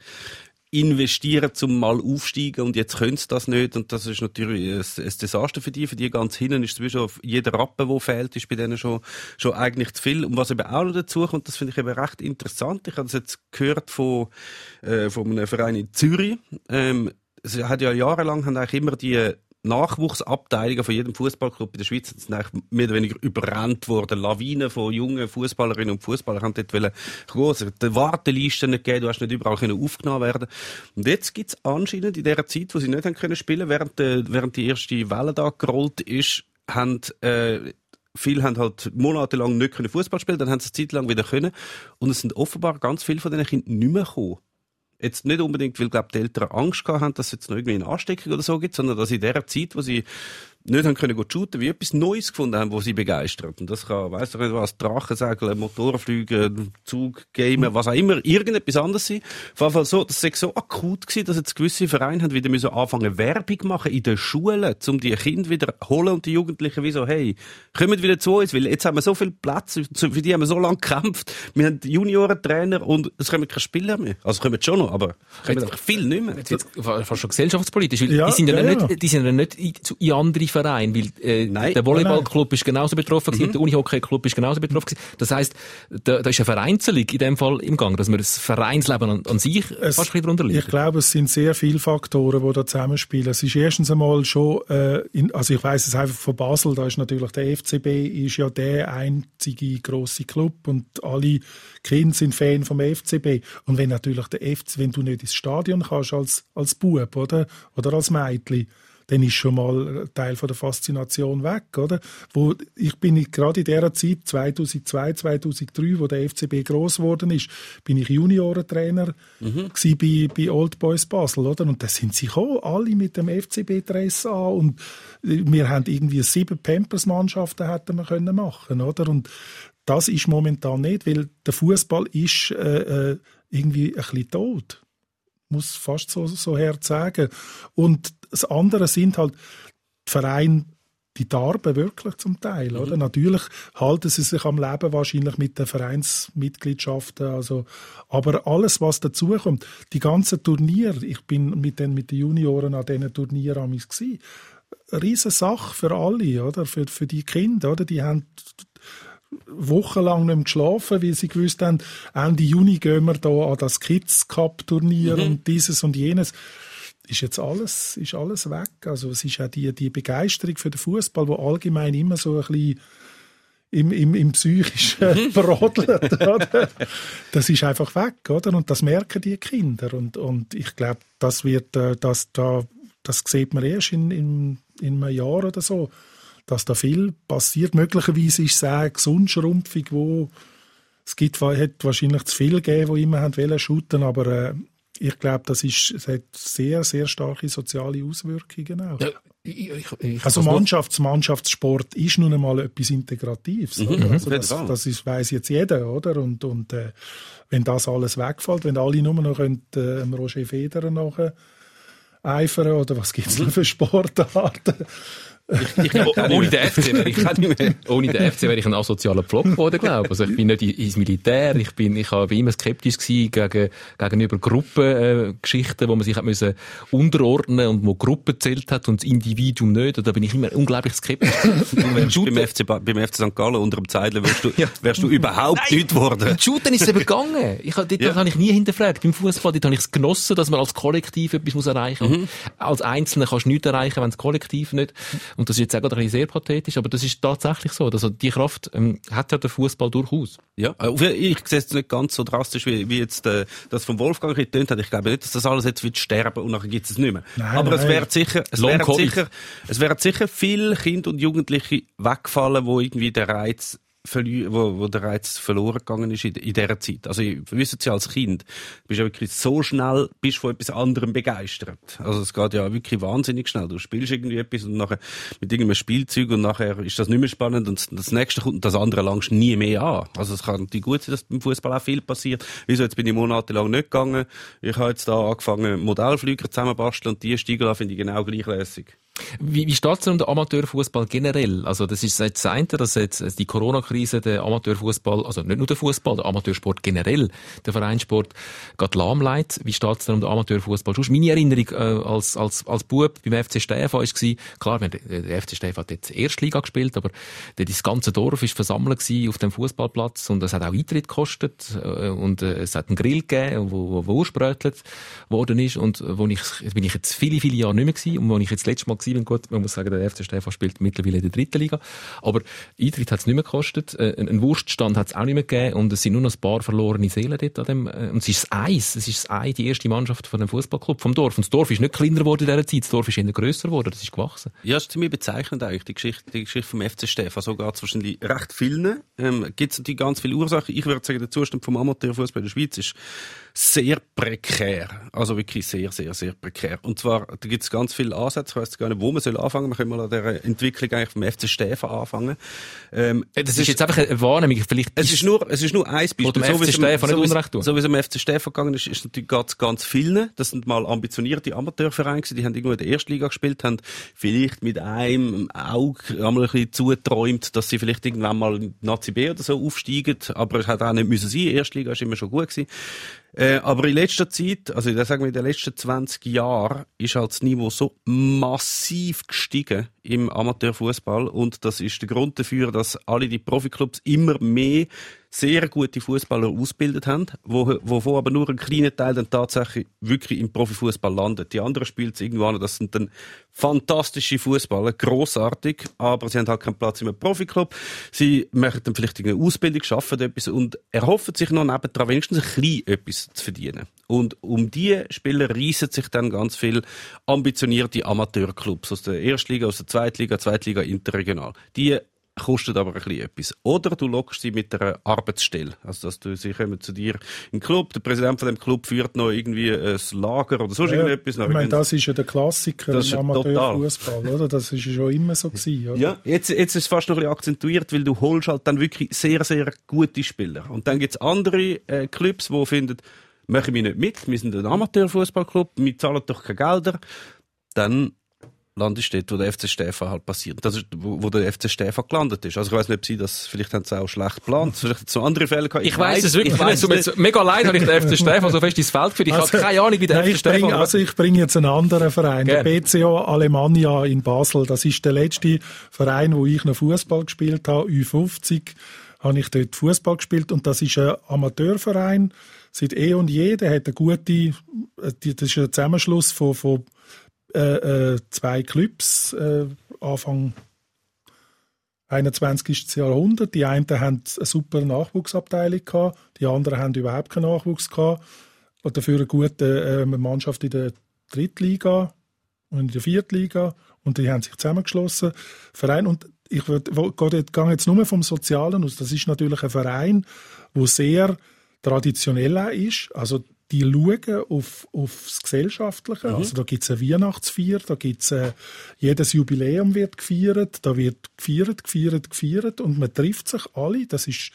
investieren, zum mal aufsteigen und jetzt können sie das nicht und das ist natürlich ein, ein Desaster für die. Für die ganz hinten ist sowieso jeder Rappen, der fehlt, ist bei denen schon, schon eigentlich zu viel. Und was eben auch noch dazu kommt, das finde ich eben recht interessant. Ich habe das jetzt gehört von, äh, von einem Verein in Zürich. Ähm, es hat ja jahrelang haben eigentlich immer die Nachwuchsabteilungen von jedem Fußballclub in der Schweiz sind mehr oder weniger überrannt worden. Lawinen von jungen Fußballerinnen und Fußballern haben dort. Es hat Wartelisten nicht gegeben, du hast nicht überall aufgenommen werden. Und jetzt gibt es anscheinend in der Zeit, wo sie nicht haben können spielen, während, äh, während die erste Welle da gerollt ist, haben äh, viele haben halt monatelang nicht Fußball spielen, dann haben sie eine Zeit lang wieder können und es sind offenbar ganz viele von diesen Kindern nicht mehr gekommen. Jetzt nicht unbedingt, weil, glaube die Eltern Angst gehabt haben, dass es jetzt noch irgendwie eine Ansteckung oder so gibt, sondern dass in der Zeit, wo sie nicht haben können shooten, wie etwas Neues gefunden haben, was sie begeistert. Und das kann, ich nicht was, Drachensegeln, Motorflüge, Zug, Gamen, was auch immer, irgendetwas anderes sein. Auf jeden Fall so, das ist so akut gewesen, dass jetzt gewisse Vereine haben wieder müssen anfangen, Werbung machen in den Schulen, um die Kinder wieder holen und die Jugendlichen wie so, hey, kommt wieder zu uns, weil jetzt haben wir so viel Platz, für die haben wir so lange gekämpft. Wir haben Juniorentrainer und es kommen keine Spieler mehr. Also kommen schon noch, aber kommen einfach viel nicht mehr. Jetzt, jetzt fast schon gesellschaftspolitisch, weil Ja, die sind ja, ja, nicht, die sind ja nicht in andere Vereine, weil äh, Nein. der Volleyballclub ist genauso betroffen gewesen, der Unihockey-Club ist genauso betroffen gewesen. Das heisst, da, da ist eine Vereinzelung in dem Fall im Gang, dass man das Vereinsleben an, an sich Es- fast ein bisschen darunter liegt. Ich glaube, es sind sehr viele Faktoren, die da zusammenspielen. Es ist erstens einmal schon, äh, in, also ich weiß es einfach von Basel, da ist natürlich der FCB ist ja der einzige große Club und alle Kinder sind Fan vom FCB. Und wenn natürlich der FC, wenn du nicht ins Stadion kannst als als Bub oder oder als Mädchen, dann ist schon mal ein Teil von der Faszination weg, oder? Wo ich bin gerade in der Zeit 2002, 2003, wo der FCB groß geworden ist, bin ich Juniorentrainer gsi bei bei Old Boys Basel, oder? Und da sind sie gekommen, alle mit dem FCB-Dress an und äh, wir haben irgendwie sieben Pampers-Mannschaften hätten wir können machen, oder? Und das ist momentan nicht, weil der Fußball ist äh, äh, irgendwie ein bisschen tot muss fast so, so hart sagen. Und das andere sind halt die Vereine, die darben wirklich zum Teil, oder? Natürlich halten sie sich am Leben wahrscheinlich mit den Vereinsmitgliedschaften, also, aber alles, was dazukommt, die ganzen Turniere, ich bin mit den, mit den Junioren an diesen Turnieren amigs gsi, riesen Sache für alle, oder? Für, für die Kinder, oder? Die haben wochenlang nicht mehr geschlafen, weil sie gewusst haben, Ende Juni gehen wir da an das Kids Cup Turnier und dieses und jenes. Ist jetzt alles, ist alles weg. Also es ist auch die, die Begeisterung für den Fußball, wo allgemein immer so ein bisschen im, im, im psychischen brodelt, oder? Das ist einfach weg, oder? Und das merken die Kinder. Und, und ich glaube, das wird, äh, das, da, das sieht man erst in, in, in einem Jahr oder so, dass da viel passiert. Möglicherweise ist es auch eine Gesundschrumpfung, wo es gibt, hat wahrscheinlich zu viel gegeben, die immer haben wollen shooten, aber äh, ich glaube, das ist, es hat sehr, sehr starke soziale Auswirkungen auch. Ja, ich, ich, ich, Also das- Mannschafts Mannschaftssport ist nun einmal etwas Integratives. oder? Also auf jeden das, das ist, weiss jetzt jeder, oder? Und, und äh, wenn das alles wegfällt, wenn alle nur noch können, äh, Roger Federer nachher eifern oder was gibt es denn für Sportarten, Ich, ich ohne den FC wäre ich, ohne den FC wäre ich ein asozialer Pflock geworden, glaube ich. Also ich bin nicht ins Militär, ich bin, ich habe immer skeptisch gewesen gegen, gegenüber Gruppengeschichten, äh, wo man sich hat müssen unterordnen und wo Gruppen zählt hat und das Individuum nicht. Und da bin ich immer unglaublich skeptisch. Beim, FC, beim FC St. Gallen unter dem Zeidler wärst du, Ja. wärst du überhaupt nicht geworden. Im Shooten ist es eben gegangen. Ich, dort Ja. habe ich nie hinterfragt. Beim Fußball, dort habe ich es genossen, dass man als Kollektiv etwas muss erreichen muss. Als Einzelner kannst du nichts erreichen, wenn das Kollektiv nicht. Und das ist jetzt auch gerade ein bisschen sehr pathetisch, aber das ist tatsächlich so. Also die Kraft ähm, hat ja der Fußball durchaus. Ja, äh, ich sehe es nicht ganz so drastisch, wie, wie jetzt äh, das von Wolfgang getönt hat. Ich glaube nicht, dass das alles jetzt wird sterben und nachher gibt es nicht mehr. Nein, Aber es nein. wäre sicher, es Covid. sicher, es wären sicher viele Kinder und Jugendliche weggefallen, wo irgendwie der Reiz wo, wo der Reiz verloren gegangen ist in, in dieser Zeit. Also, ihr wisst ja als Kind, du bist ja wirklich so schnell, bist von etwas anderem begeistert. Also, es geht ja wirklich wahnsinnig schnell. Du spielst irgendwie etwas und nachher mit irgendeinem Spielzeug und nachher ist das nicht mehr spannend und das nächste kommt und das andere langst nie mehr an. Also, es kann natürlich gut sein, dass beim Fußball auch viel passiert. Wieso, jetzt bin ich monatelang nicht gegangen. Ich habe jetzt da angefangen, Modellflüger zusammenbasteln und die Stiegel finde ich genau gleich lässig. Wie, wie steht es denn um den Amateurfußball generell? Also das ist das eine, dass jetzt die Corona-Krise den Amateurfußball, also nicht nur der Fußball, der Amateursport generell, der Vereinssport, geht lahmlegt. Wie steht es denn um den Amateurfußball? Sonst meine Erinnerung äh, als, als, als Bub beim FC Stefan war, klar, wir der FC Stefan hat jetzt Erstliga gespielt, aber das ganze Dorf ist versammelt gewesen auf dem Fußballplatz und es hat auch Eintritt gekostet äh, und äh, es hat einen Grill gegeben, wo, wo, wo worden ist und äh, wo ich, bin ich jetzt viele, viele Jahre nicht mehr gewesen und wo ich jetzt letztes Mal bin, gut, man muss sagen, der FC Stefan spielt mittlerweile in der dritten Liga, aber Eintritt hat es nicht mehr gekostet, äh, einen Wurststand hat es auch nicht mehr gegeben und es sind nur noch ein paar verlorene Seelen dort an dem, äh, und es ist das Eis, es ist das Ei, die erste Mannschaft von dem Fußballclub vom Dorf und das Dorf ist nicht kleiner geworden in dieser Zeit, das Dorf ist eher grösser geworden, das ist gewachsen. Ja, das ist ziemlich bezeichnend eigentlich, die Geschichte, die Geschichte vom FC Stefan. So geht es wahrscheinlich recht vielen. Ähm, Gibt es natürlich ganz viele Ursachen. Ich würde sagen, der Zustand vom Amateurfußball in der Schweiz ist sehr prekär. Also wirklich sehr, sehr, sehr prekär. Und zwar, da gibt es ganz viele Ansätze. Ich weiss gar nicht, wo man soll anfangen. Wir können mal an der Entwicklung eigentlich vom FC Stefan anfangen. Ähm, Das ist jetzt einfach eine Wahrnehmung, vielleicht es ist nur, es ist nur ein Beispiel. Oder So wie FC es- Stefan nicht Unrecht tun. So wie es am FC Stefan gegangen ist, ist natürlich ganz, ganz vielen. Das sind mal ambitionierte Amateurvereine die haben irgendwo in der Erstliga gespielt, haben vielleicht mit einem Auge einmal ein bisschen zugeträumt, dass sie vielleicht irgendwann mal in die Nazi B oder so aufsteigen. Aber es hat auch nicht müssen sein. Erstliga ist immer schon gut gewesen. Äh, aber in letzter Zeit, also ich sagen wir in den letzten 20 Jahren, ist halt das Niveau so massiv gestiegen im Amateurfußball und das ist der Grund dafür, dass alle die Profiklubs immer mehr sehr gute Fußballer ausgebildet haben, wo, wovon aber nur ein kleiner Teil dann tatsächlich wirklich im Profifußball landet. Die anderen spielen es irgendwo an. Das sind dann fantastische Fußballer, großartig, aber sie haben halt keinen Platz im Profiklub. Sie machen dann vielleicht eine Ausbildung, schaffen etwas und erhoffen sich noch nebendran wenigstens ein bisschen etwas zu verdienen. Und um die Spieler reissen sich dann ganz viel ambitionierte Amateurclubs aus der Erstliga, aus der Zweitliga, Zweitliga, Interregional. Die kostet aber ein bisschen etwas. Oder du lockst sie mit einer Arbeitsstelle. Also, dass du, sie kommen zu dir den Club, der Präsident von dem Club führt noch irgendwie ein Lager oder sonst Ja, irgendetwas. ich meine, das ist ja der Klassiker Das ist im Amateurfußball, oder? Das ist ja schon immer so gewesen, oder? Ja, jetzt, jetzt ist es fast noch ein bisschen akzentuiert, weil du holst halt dann wirklich sehr, sehr gute Spieler. Und dann gibt's andere äh, Clubs, die finden, machen wir nicht mit, wir sind ein Amateurfußballclub, wir zahlen doch keine Gelder. Dann landest dort, wo der FC Stefan halt passiert. Das ist, wo, wo der FC Stefan gelandet ist. Also ich weiß nicht, ob sie das, vielleicht haben sie auch schlecht geplant, vielleicht hat es noch andere Fälle gehabt. Ich weiß es wirklich ich nicht. weiss jetzt mega leid, habe ich den FC Stefan so fest ins Feld geführt. Ich habe keine Ahnung, wie der nein, FC ich bring, Stefan... Also ich bringe jetzt einen anderen Verein, Gerne. der BCO Alemannia in Basel. Das ist der letzte Verein, wo ich noch Fußball gespielt habe, Ü50 habe ich dort Fußball gespielt und das ist ein Amateurverein seit eh und je. Der hat eine gute, die- das ist ein Zusammenschluss von, von äh, äh, zwei Clubs, äh, Anfang 21. Jahrhundert. Die einen haben eine super Nachwuchsabteilung gehabt, die anderen haben überhaupt keinen Nachwuchs gehabt. Und dafür eine gute äh, Mannschaft in der Drittliga und in der Viertliga. Und die haben sich zusammengeschlossen. Verein. Und ich gehe jetzt- nur vom Sozialen aus. Das ist natürlich ein Verein, wo sehr traditionell ist. Also die schauen auf, aufs Gesellschaftliche. Also da gibt es eine Weihnachtsfeier, da gibt's äh, jedes Jubiläum wird gefeiert, da wird gefeiert, gefeiert, gefeiert und man trifft sich alle. Das ist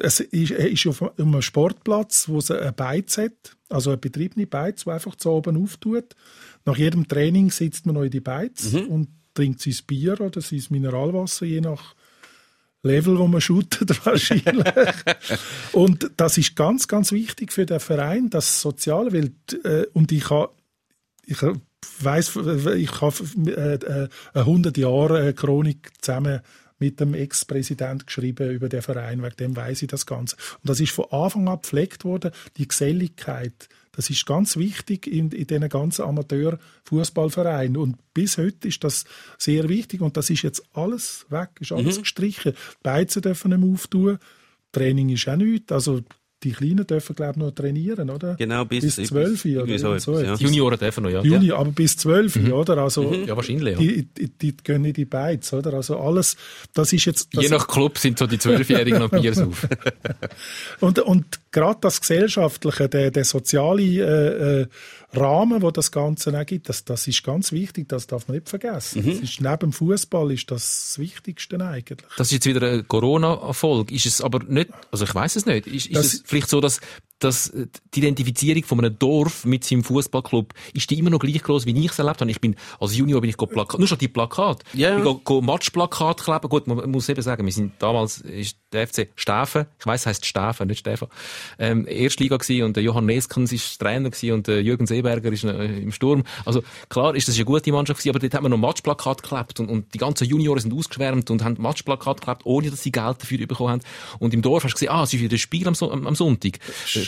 es ist, er ist auf einem Sportplatz, wo es eine Beiz hat, also eine betriebene Beiz, die einfach zu oben auftut. Nach jedem Training sitzt man noch in die Beiz und trinkt sein Bier oder sein Mineralwasser, je nach Level, wo man shootet wahrscheinlich. und das ist ganz, ganz wichtig für den Verein, das Soziale, weil, äh, und ich habe ich weiß, ich habe äh, äh, eine 100 Jahre Chronik zusammen mit dem Ex-Präsident geschrieben über den Verein, wegen dem weiß ich das Ganze. Und das ist von Anfang an gepflegt worden, die Geselligkeit. Das ist ganz wichtig in, in diesen ganzen Amateur-Fußballvereinen. Und bis heute ist das sehr wichtig. Und das ist jetzt alles weg, ist alles mhm. gestrichen. Die Beizen dürfen nicht mehr auftun. Training ist auch nichts. Also die Kleinen dürfen, glaube ich, noch trainieren, oder? Genau, bis, bis 12 oder so. so ja. Die Junioren dürfen noch, ja. Juni, aber bis 12, mhm. oder? Also, mhm. Ja, wahrscheinlich, ja. Die, die, die gehen nicht in die Beiz, oder? Also alles, das ist jetzt... Das Je nach Club sind so die Zwölfjährigen noch Bier auf. und, und gerade das Gesellschaftliche, der, der soziale äh, äh, Rahmen, wo das Ganze auch gibt, das, das ist ganz wichtig, das darf man nicht vergessen. Mhm. Das ist, neben dem Fußball ist das, das Wichtigste eigentlich. Das ist jetzt wieder ein Corona-Erfolg. Ist es aber nicht, also ich weiß es nicht, ist, ist es vielleicht so, dass dass äh, die Identifizierung von einem Dorf mit seinem Fußballclub ist die immer noch gleich groß, wie ich es erlebt habe. Ich bin als Junior bin ich Plakat, nur schon die Plakat, yeah. ich go, Matchplakat kleben. Gut, man muss eben sagen, wir sind damals ist der FC Steffen, ich weiß, heißt Steffen, nicht Stefan, ähm, Erstliga gewesen und der Johann Neskens ist Trainer gewesen und der Jürgen Seeberger ist äh, im Sturm. Also klar ist das eine gute Mannschaft gewesen, aber dort hat man noch Matchplakat geklebt und, und die ganzen Junioren sind ausgeschwärmt und haben Matchplakat geklebt, ohne dass sie Geld dafür bekommen haben. Und im Dorf hast du gesehen, ah, es ist wieder ein Spiel am, am, am Sonntag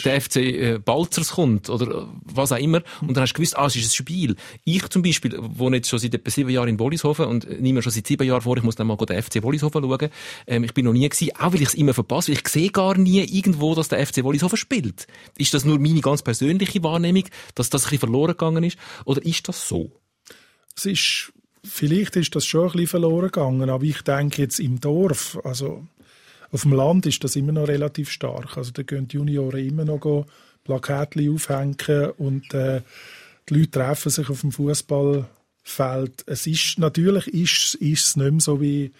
der FC äh, Balzers kommt oder was auch immer und dann hast du gewusst, ah, es ist ein Spiel. Ich zum Beispiel, wohne jetzt schon seit etwa sieben Jahren in Bollishofen und nehme schon seit sieben Jahren vor, ich muss dann mal den FC Bollishofen schauen. Ähm, ich bin noch nie gewesen, auch weil ich es immer verpasse, weil ich sehe gar nie irgendwo, dass der FC Bollishofen spielt. Ist das nur meine ganz persönliche Wahrnehmung, dass das ein bisschen verloren gegangen ist oder ist das so? Es ist Vielleicht ist das schon ein bisschen verloren gegangen, aber ich denke jetzt im Dorf, also auf dem Land ist das immer noch relativ stark. Also da gehen die Junioren immer noch Plakate aufhängen und äh, die Leute treffen sich auf dem Fußballfeld. Es ist natürlich ist, ist es nicht mehr so wie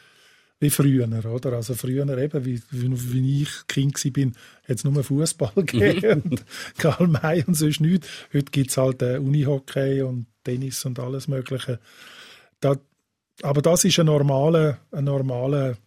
wie früher, oder? Also früher eben, wie, wie, wie ich Kind war, bin, es nur Fußball gegeben und Karl May und sonst nichts. Heute gibt es halt äh, Unihockey und Tennis und alles Mögliche. Da, aber das ist ein normaler, ein normaler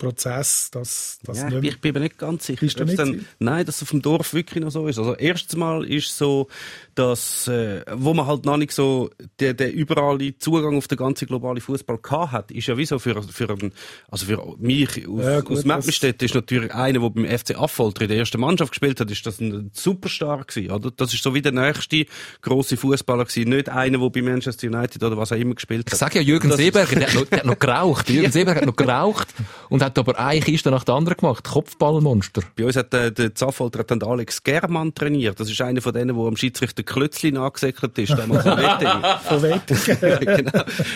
Prozess, dass das ja, ich, bin mir nicht ganz sicher. Bist du nicht dann, nein, dass es auf dem Dorf wirklich noch so ist. Also erstens mal ist so, dass äh, wo man halt noch nicht so der, der überall Zugang auf den ganzen globalen Fußball hat, ist ja wie so für für einen, also für mich aus, ja, gut, aus Meppenstedt ist natürlich einer, der beim FC Affolter in der ersten Mannschaft gespielt hat, ist das ein Superstar gewesen, oder? Das ist so wie der nächste große Fußballer gewesen, nicht einer, der bei Manchester United oder was auch immer gespielt hat. Ich sage ja Jürgen Seeberger, der hat noch, der hat noch geraucht. Jürgen ja. Seeberger hat noch geraucht und hat hat aber eine Kiste nach der anderen gemacht. Kopfballmonster. Bei uns hat der, der Zaffolter hat dann Alex Germann trainiert. Das ist einer von denen, der am Schiedsrichter Klötzli nachgesäckelt ist. Von genau.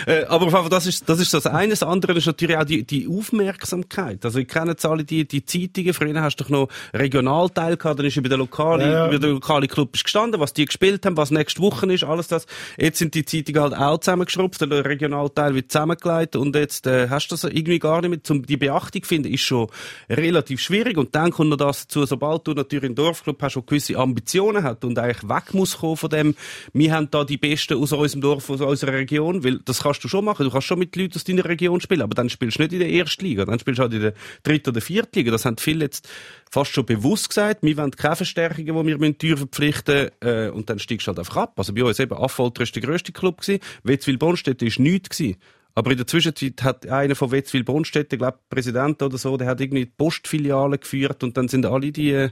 Äh, aber das ist, das ist das eine. Das andere ist natürlich auch die, die Aufmerksamkeit. Also, ich kenne jetzt alle die, die Zeitungen. Früher hast du doch noch Regionalteil gehabt. Dann ist über den lokalen, ja. über den lokalen Club gestanden, was die gespielt haben, was nächste Woche ist, alles das. Jetzt sind die Zeitungen halt auch zusammengeschrubbt. Der Regionalteil wird zusammengelegt und jetzt äh, hast du das irgendwie gar nicht mehr. Zum, die Beachtung Beachtung finden, ist schon relativ schwierig. Und dann kommt noch das dazu, sobald du natürlich einen Dorfclub hast, der gewisse Ambitionen hat und eigentlich weg muss kommen von dem, wir haben da die Besten aus unserem Dorf, aus unserer Region, weil das kannst du schon machen. Du kannst schon mit Leuten aus deiner Region spielen, aber dann spielst du nicht in der ersten Liga, dann spielst du halt in der dritten oder vierten Liga. Das haben viele jetzt fast schon bewusst gesagt. Wir wollen keine Verstärkungen, die wir teuer verpflichten äh, und dann steigst du halt einfach ab. Also bei uns eben Affolter ist der grösste Club gewesen, Wetzwil-Bonstedt ist nichts gewesen. Aber in der Zwischenzeit hat einer von Wetzwil Brunstetten, glaube Präsident oder so, der hat irgendwie die Postfiliale geführt und dann sind alle die äh,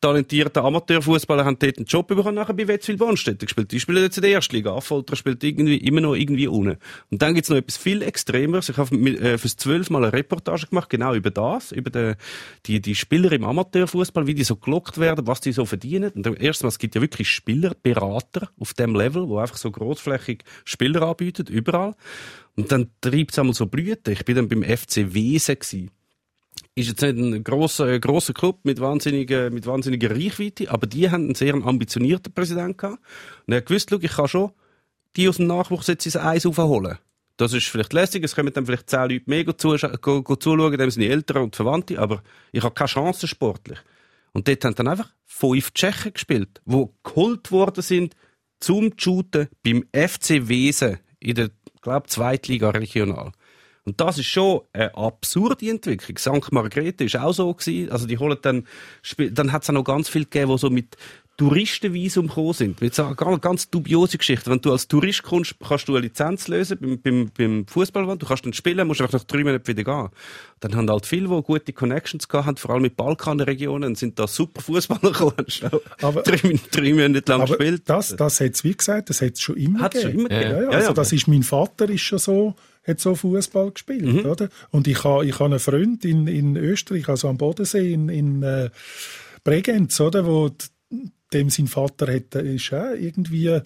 talentierten Amateurfußballer haben dort einen Job bekommen, nachher bei Wetzwil Brunstetten gespielt. Die spielen jetzt in der ersten Liga. Affolter spielt irgendwie, immer noch irgendwie unten. Und dann gibt's noch etwas viel Extremeres. Ich habe äh, fürs zwölf Mal eine Reportage gemacht, genau über das, über die, die, die Spieler im Amateurfußball, wie die so gelockt werden, was die so verdienen. Und erstens, es gibt ja wirklich Spielerberater auf dem Level, wo einfach so großflächig Spieler anbieten, überall. Und dann treibt es einmal so Blüten. Ich bin dann beim FC Wesen gewesen. Ist jetzt nicht ein grosser, grosser Club mit wahnsinniger, mit wahnsinniger Reichweite, aber die haben einen sehr ambitionierten Präsidenten gehabt. Und er hat gewusst, ich kann schon die aus dem Nachwuchs jetzt ins Eis aufholen. Das ist vielleicht lässig, es kommen dann vielleicht zehn Leute mehr zuschauen, dem sind die Eltern und Verwandte, aber ich habe keine Chance sportlich. Und dort haben dann einfach fünf Tschechen gespielt, die geholt worden sind zum Shooten beim FC Wesen in der glaube Zweitliga regional. Und das ist schon eine absurde Entwicklung. St. Margrethe ist auch so gewesen. Also die holen dann, dann hat es auch noch ganz viel gegeben, die so mit Touristenvisum gekommen sind. Mit so einer ganz, ganz dubiose Geschichte. Wenn du als Tourist kommst, kannst du eine Lizenz lösen beim, beim, beim Fußball. Du kannst dann spielen, musst einfach nach drei Monaten wieder gehen. Dann haben halt viele, die gute Connections gehabt haben, vor allem mit Balkanregionen, sind da super Fußballer gekommen. Schon Aber- drei, drei Monate lang Aber gespielt. das, das hat es, wie gesagt, das hat es schon immer Hat's schon gegeben. immer gegeben. Ja, ja, Ja, also ja. das ist, mein Vater ist schon so, hat so Fußball gespielt, Mhm. oder? Und ich habe ich ha einen Freund in, in Österreich, also am Bodensee, in, in äh, Bregenz, oder? Wo d- dem sein Vater hat, äh, ist auch irgendwie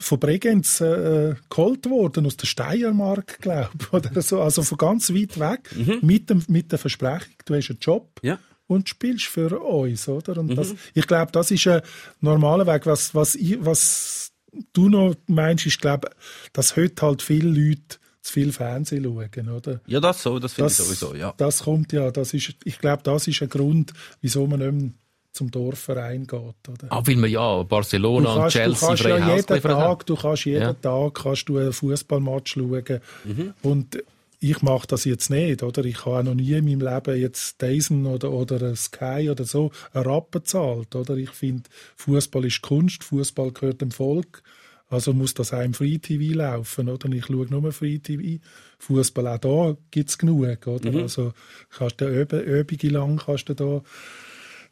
von Bregenz äh, geholt worden, aus der Steiermark, glaube ich, oder so. Also von ganz weit weg, mit, dem, mit der Versprechung, du hast einen Job Mhm. Ja. und spielst für uns, oder? Und Mhm. das, ich glaube, das ist ein normaler Weg. Was, was, ich, was du noch meinst, ist, glaube dass heute halt viele Leute zu viel Fernsehen schauen, oder? Ja, das so, das finde ich sowieso, ja. das kommt ja, das ist, ich glaube, das ist ein Grund, wieso man nicht zum Dorfverein geht, oder? Ah, weil man ja Barcelona und Chelsea du kannst ja Haus jeden. Tag, du kannst jeden Ja. Tag kannst du einen Fußballmatch schauen. Mhm. Und ich mache das jetzt nicht, oder? Ich habe auch noch nie in meinem Leben jetzt Dyson oder, oder Sky oder so einen Rappen gezahlt, oder? Ich finde, Fußball ist Kunst, Fußball gehört dem Volk. Also muss das auch im Free TV laufen, oder? Ich schaue nur Free TV. Fußball auch da gibt es genug, oder? Mhm. Also kannst du Öbige lang kannst du da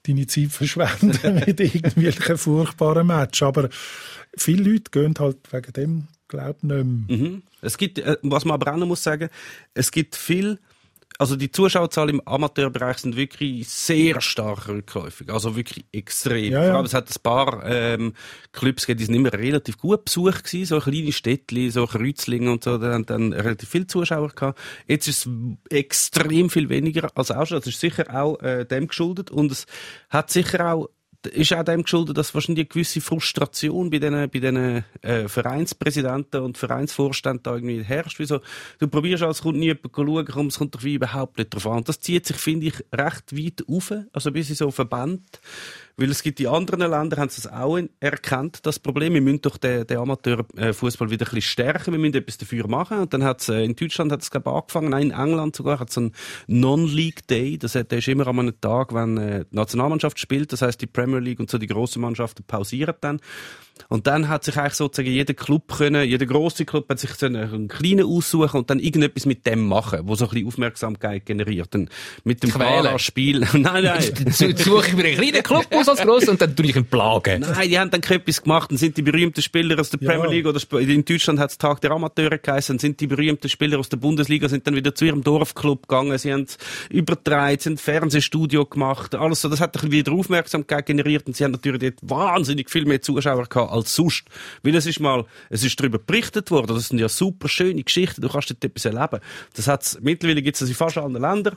deine Zeit verschwenden mit irgendwelchen furchtbaren Matches. Aber viele Leute gehen halt wegen dem, glaube ich, nicht mehr. Mhm. Es gibt, äh, was man aber auch noch muss sagen, es gibt viel, also die Zuschauerzahlen im Amateurbereich sind wirklich sehr stark rückläufig, also wirklich extrem. Ja, ja. Allem, es hat ein paar ähm, Clubs gegeben, die sind immer relativ gut besucht gewesen, so kleine Städtli, so Kreuzlingen und so, da haben dann relativ viele Zuschauer gehabt. Jetzt ist es extrem viel weniger als auch schon. Das ist sicher auch äh, dem geschuldet und es hat sicher auch ist auch dem geschuldet, dass wahrscheinlich eine gewisse Frustration bei diesen, bei diesen äh, Vereinspräsidenten und Vereinsvorständen da irgendwie herrscht. Wieso? Du probierst als Kunde nie jemanden schauen, komm, es kommt doch wie überhaupt nicht drauf an. Und das zieht sich, finde ich, recht weit auf, also bis in so Verband. Weil es gibt in anderen Ländern, haben sie es auch erkannt, das Problem. Wir müssen doch den, den Amateurfußball wieder ein bisschen stärken, wir müssen etwas dafür machen. Und dann hat es, äh, in Deutschland hat es, glaube ich, angefangen, nein, in England sogar, hat es einen Non-League Day. Das der ist immer an einem Tag, wenn äh, die Nationalmannschaft spielt. Das heißt, die Premier League und so die grossen Mannschaften pausieren dann. Und dann hat sich eigentlich sozusagen jeder Club können, jeder große Club hat sich so einen, einen kleinen aussuchen und dann irgendetwas mit dem machen, wo so ein bisschen Aufmerksamkeit generiert. Dann mit dem Quälen. Spiel. nein, nein. Suche ich mir einen kleinen Club aus als gross und dann tue ich ihn plagen. Nein, die haben dann etwas gemacht. Dann sind die berühmten Spieler aus der Ja. Premier League oder in Deutschland hat es Tag der Amateure geheißen, dann sind die berühmten Spieler aus der Bundesliga sind dann wieder zu ihrem Dorfclub gegangen. Sie haben übertragen, sie haben ein Fernsehstudio gemacht, alles so. Das hat ein bisschen wieder Aufmerksamkeit generiert und sie haben natürlich dort wahnsinnig viel mehr Zuschauer gehabt als sonst. Weil es ist mal, es ist darüber berichtet worden. Das sind ja super schöne Geschichten. Du kannst dort etwas erleben. Das hat's, mittlerweile gibt es das in fast allen Ländern.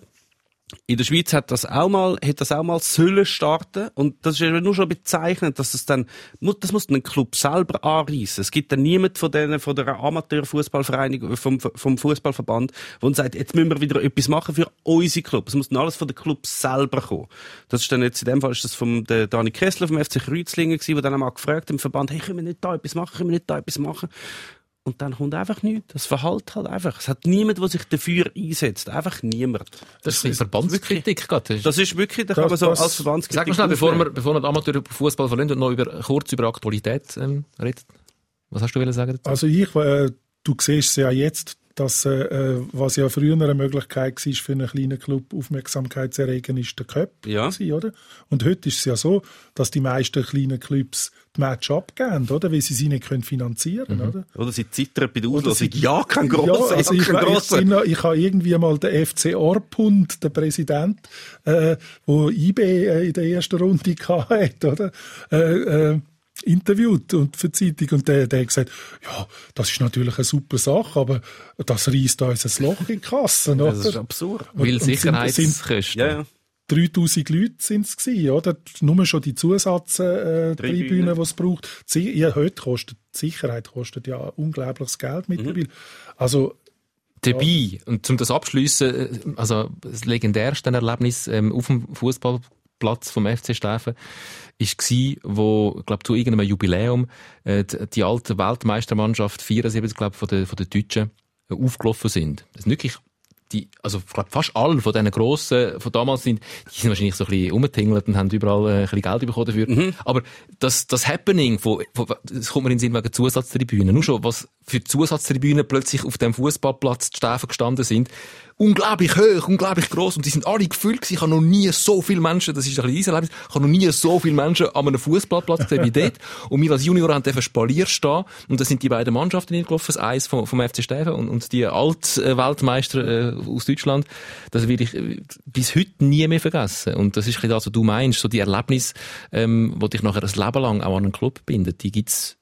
In der Schweiz hat das auch mal, hat das auch mal sollen starten. Und das ist nur schon bezeichnend, dass das dann, das muss ein Club selber anreissen. Es gibt dann niemand von denen, von der Amateurfußballvereinigung, vom, vom Fußballverband, der sagt, jetzt müssen wir wieder etwas machen für unsere Club. Es muss dann alles von den Clubs selber kommen. Das ist dann jetzt, in dem Fall ist das vom, der Dani Kessler vom FC Kreuzlingen gewesen, der dann einmal gefragt hat im Verband, hey, können wir nicht da etwas machen, können wir nicht da etwas machen? Und dann kommt einfach nichts. Das verhält halt einfach. Es hat niemand, der sich dafür einsetzt. Einfach niemand. Das ist eine Verbandskritik gerade. Das ist wirklich, da kann Das- man so als Verbandskritik Sag mal schnell, bevor wir, bevor wir den Amateurfußball verlieren und noch über, kurz über Aktualität ähm, reden. Was hast du sagen dazu? Also ich, äh, du siehst es ja jetzt, dass, äh, was ja früher eine Möglichkeit war, für einen kleinen Club Aufmerksamkeit zu erregen, ist der Cup. Ja. gewesen, oder? Und heute ist es ja so, dass die meisten kleinen Clubs die Match abgeben, oder? Weil sie sie nicht können finanzieren Mhm. oder? Oder sie zittern bei der Auslosung. sie- Ja, kein grosser, Ja, also ich, kein ich, grosser. noch- ich habe irgendwie mal den FC Orpund, der Präsident, äh, wo IB äh, in der ersten Runde hatte, oder? Äh, äh, interviewt und für die Zeitung und der, der hat gesagt, ja, das ist natürlich eine super Sache, aber das reißt uns ein Loch in die Kassen, oder? Das ist absurd. Und- Weil Sicherheitskosten. Ja, ja. 3000 Leute sind es gewesen, oder? Nur schon die Zusatztribünen, äh, die es braucht. Sie, ja, heute kostet, die Sicherheit kostet ja unglaubliches Geld mittlerweile. Also, Dabei, und zum das abschliessen, äh, also das legendärste Erlebnis ähm, auf dem Fußballplatz Fußballplatz vom FC Steffen ist gsi, wo, glaub, zu irgendeinem Jubiläum, äh, die, die alte Weltmeistermannschaft 74, glaub, von den, von den Deutschen äh, aufgelaufen sind. Das wirklich die, also ich glaube fast alle von diesen grossen von damals sind, die sind wahrscheinlich so ein bisschen umgetingelt und haben überall äh, ein bisschen Geld bekommen dafür. Aber das, das Happening, von, von, das kommt mir in den Sinn wegen Zusatztribünen. Nur schon, was für Zusatztribünen plötzlich auf dem Fußballplatz die Stäfen gestanden sind, unglaublich hoch, unglaublich groß und die sind alle gefüllt gewesen. Ich habe noch nie so viele Menschen, das ist ein bisschen Erlebnis, ich habe noch nie so viele Menschen an einem Fußballplatz gesehen wie dort. Und wir als Junior haben Spalier stehen und das sind die beiden Mannschaften gelaufen, das Eis vom, vom FC Steffen und, und die Alt-Weltmeister äh, aus Deutschland. Das werde ich äh, bis heute nie mehr vergessen. Und das ist das, was du meinst, so die Erlebnis, ähm, wo dich nachher ein Leben lang auch an einen Club bindet, die gibt's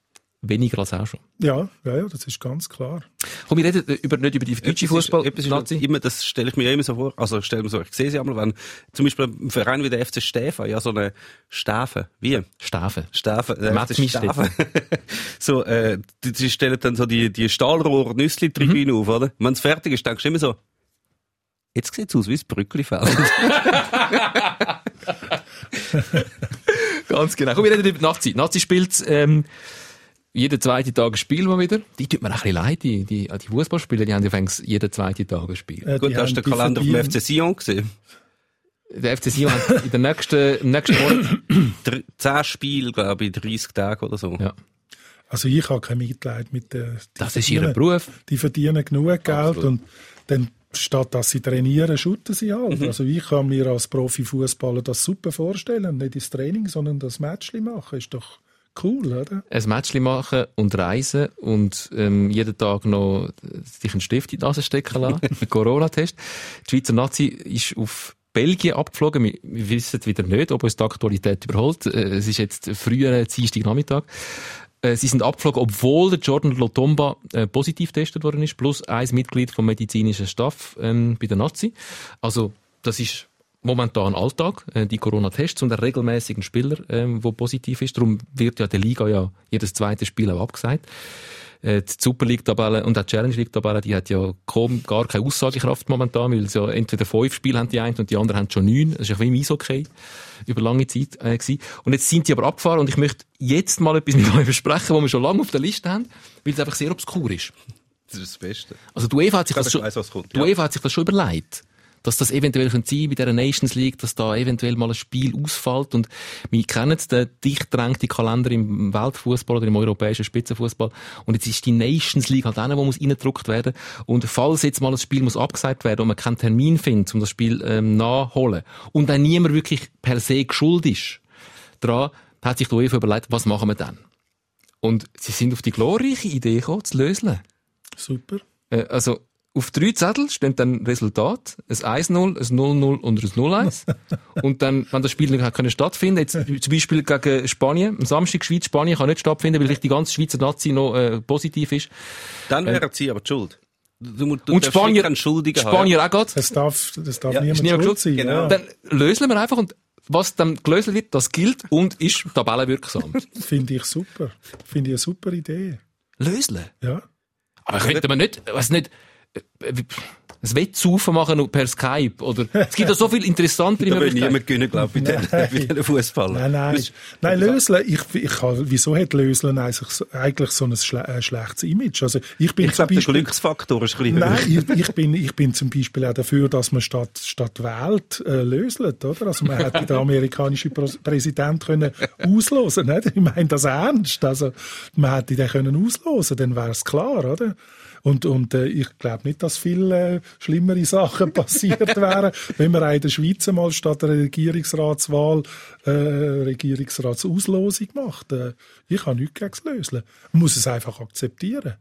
weniger als auch schon. Ja, ja, ja, das ist ganz klar. Komm, wir reden über, nicht über die deutsche Fußball. Ist immer, das stelle ich mir immer so vor, also stelle mir so, ich sehe sie einmal, wenn zum Beispiel ein Verein wie der FC Stäfen, ja so eine Stäfen, wie? Stäfen. Stäfen, der Mats FC Stäfen. so, äh, die, die stellen dann so die, die Stahlrohr-Nüssli-Tribüne Mhm. auf, oder? Wenn es fertig ist, denkst du immer so, jetzt sieht's aus wie das Brücklifeld. Ganz genau. Komm, wir reden über die Nazi. Nazi spielt ähm, jeden zweiten Tag ein Spiel mal wieder. Die tut mir ein bisschen leid, die, die, die Fußballspieler, die haben ja fängst jeden zweiten Tag ein Spiel. Äh, Gut, hast du den Kalender vom FC Sion gesehen? Der FC Sion hat in den nächsten, im nächsten Monat, Dr- Zehn Spiele, glaube ich, 30 Tage oder so. ja, Also ich habe kein Mitleid mit der. die das ist verdienen- ihr Beruf. Die verdienen genug Geld Absolut. und dann statt dass sie trainieren, shooten sie halt. Mhm. Also ich kann mir als Profifußballer das super vorstellen, nicht das Training, sondern das Matchli machen, ist doch cool, oder? Ein Matchli machen und reisen und ähm, jeden Tag noch sich einen Stift in die Nase stecken lassen. Ein Corona-Test. Die Schweizer Nazi ist auf Belgien abgeflogen. Wir, wir wissen wieder nicht, ob uns die Aktualität überholt. Äh, Es ist jetzt früher Dienstagnachmittag. Äh, Sie sind abgeflogen, obwohl der Jordan Lotomba äh, positiv getestet worden ist, plus ein Mitglied vom medizinischen Staff ähm, bei der Nazi. Also das ist momentan Alltag, äh, die Corona-Tests und der regelmäßigen Spieler, ähm, wo positiv ist. Darum wird ja der Liga ja jedes zweite Spiel auch abgesagt. Äh, die Super League-Tabelle und auch die Challenge League-Tabelle, die hat ja kaum gar keine Aussagekraft momentan, weil es ja entweder fünf Spiele haben die einen und die anderen haben schon neun. Das ist ja wie im Eishockey über lange Zeit äh, gewesen. Und jetzt sind die aber abgefahren und ich möchte jetzt mal etwas mit euch besprechen, was wir schon lange auf der Liste haben, weil es einfach sehr obskur ist. Das ist das Beste. Also die UEFA hat sich Ich das schon, kommt, die ja. UEFA hat sich das schon überlegt. Dass das eventuell könnte sein bei dieser Nations League, dass da eventuell mal ein Spiel ausfällt. Und wir kennen den dicht gedrängten Kalender im Weltfußball oder im europäischen Spitzenfußball. Und jetzt ist die Nations League halt eine, die muss reingedruckt werden. Und falls jetzt mal ein Spiel muss abgesagt werden und man keinen Termin findet, um das Spiel ähm, nachholen, und dann niemand wirklich per se geschuld ist, daran hat sich die UEFA überlegt, was machen wir dann? Und sie sind auf die glorreiche Idee gekommen, zu lösen. Super. Äh, also auf drei Zettel steht dann Resultat, ein 1-0, ein 0-0 und ein 0-1. und dann, wenn das Spiel nicht können stattfinden, jetzt zum Beispiel gegen Spanien, am Samstag Schweiz, Spanien kann nicht stattfinden, weil vielleicht die ganze Schweizer Nazi noch äh, positiv ist. Dann wären sie aber die schuld. Du, du und Spanier, Schuldigen haben. Spanier auch gerade. Es darf, das darf Ja, ist niemand niemand schuld schuld. sein. Genau. Ja. Dann lösen wir einfach und was dann gelöst wird, das gilt und ist tabellenwirksam. Finde ich super. Finde ich eine super Idee. lösen? Ja. Aber könnte man nicht, was nicht, äh, ein Wettsaufen machen per Skype oder, es gibt ja so viel interessantere Da will Möglichkeiten. niemand gewinnen, glaube ich, bei den Fußballern. Nein, nein. Nein, Lösle, ich, ich, habe- wieso hat Lösle eigentlich, so- ein schle äh, schlechtes Image? Also, ich bin Ich zum glaube, der Beispiel, Glücksfaktor ist ein bisschen Nein, ich, ich, bin, ich bin zum Beispiel auch dafür, dass man statt, statt wählt, äh, löselt, oder? Also man hätte den amerikanischen Präs- Präsident können auslosen, nicht? Ich meine das ernst. Also man hätte den können auslosen, dann wäre es klar, oder? Und, und äh, ich glaube nicht, dass viel äh, schlimmere Sachen passiert wären, wenn man auch in der Schweiz mal statt der Regierungsratswahl äh, Regierungsratsauslosung macht. Äh, ich habe nichts gegen das Lösen. Man muss es einfach akzeptieren.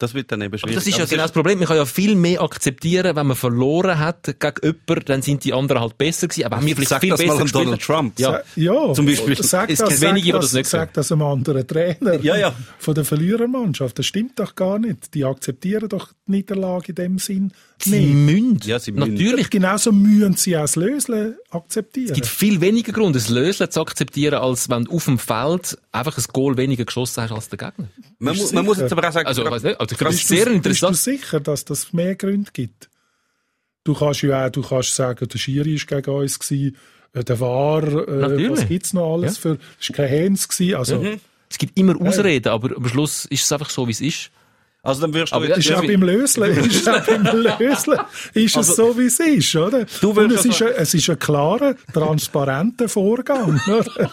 Das wird dann eben Aber schwierig. das ist ja Aber genau das Problem. Man kann ja viel mehr akzeptieren, wenn man verloren hat gegen jemanden, dann sind die anderen halt besser gewesen. Aber haben wir vielleicht Sag viel das mal besser an gespielt. Donald Trump. Ja. Ja, Zum Beispiel. Sag Es das, gibt wenige, die das, das nicht sag das einem anderen Trainer Ja, ja. von der Verlierermannschaft. Das stimmt doch gar nicht. Die akzeptieren doch die Niederlage in dem Sinn Sie müssen. Ja, sie müssen. Natürlich. Genauso müssen sie auch das Lösle akzeptieren. Es gibt viel weniger Grund, ein Lösle zu akzeptieren, als wenn du auf dem Feld einfach ein Goal weniger geschossen hast als der Gegner. Man, mu man muss jetzt aber auch sagen, Also, ich weiss nicht, also ich das Bist sehr du, bist du interessant. sicher, dass das mehr Gründe gibt? Du kannst ja auch, du kannst sagen, der Schiri war gegen uns, gewesen, äh, der war, äh, was gibt's noch alles Ja. für, es war kein Hens gewesen, also, Es gibt immer Ausreden, aber am Schluss ist es einfach so, wie es ist. Also dann wirst du Aber jetzt... ist auch beim Löslen, ist auch beim Löslen, ist es so, wie es ist, oder? Du Und es ist, also- ein, es ist ein klarer, transparenter Vorgang, oder?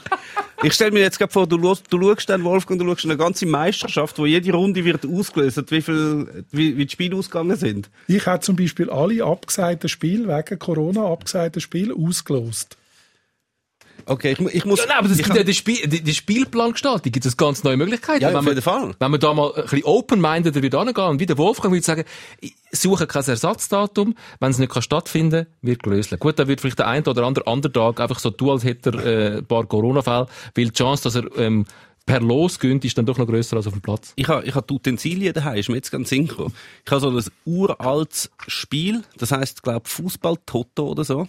Ich stelle mir jetzt gerade vor, du, schaust- du schaust dann, Wolfgang, du schaust eine ganze Meisterschaft, wo jede Runde wird ausgelöst, wie viel, wie, wie die Spiele ausgegangen sind. Ich habe zum Beispiel alle abgesagten Spiele, wegen Corona abgesagten Spiele, ausgelost. Okay, ich, ich muss... Ja, nein, aber das ja die, Spiel, die, die Spielplangestaltung, gibt es ganz neue Möglichkeiten. Ja, wenn auf man, jeden Fall. Wenn man da mal ein bisschen open-minded wieder angehen und wie der Wolfgang würde sagen, ich suche kein Ersatzdatum, wenn es nicht kann stattfinden wird gelöst. Gut, dann wird vielleicht der ein oder andere Underdog einfach so tun, als hätte er äh, ein paar Corona-Fälle, weil die Chance, dass er ähm, per Los gönnt, ist dann doch noch grösser als auf dem Platz. Ich habe ich ha die Utensilien daheim, ist mir jetzt ganz synchro. Ich habe so ein uraltes Spiel, das heisst, glaube Fußball-Toto oder so.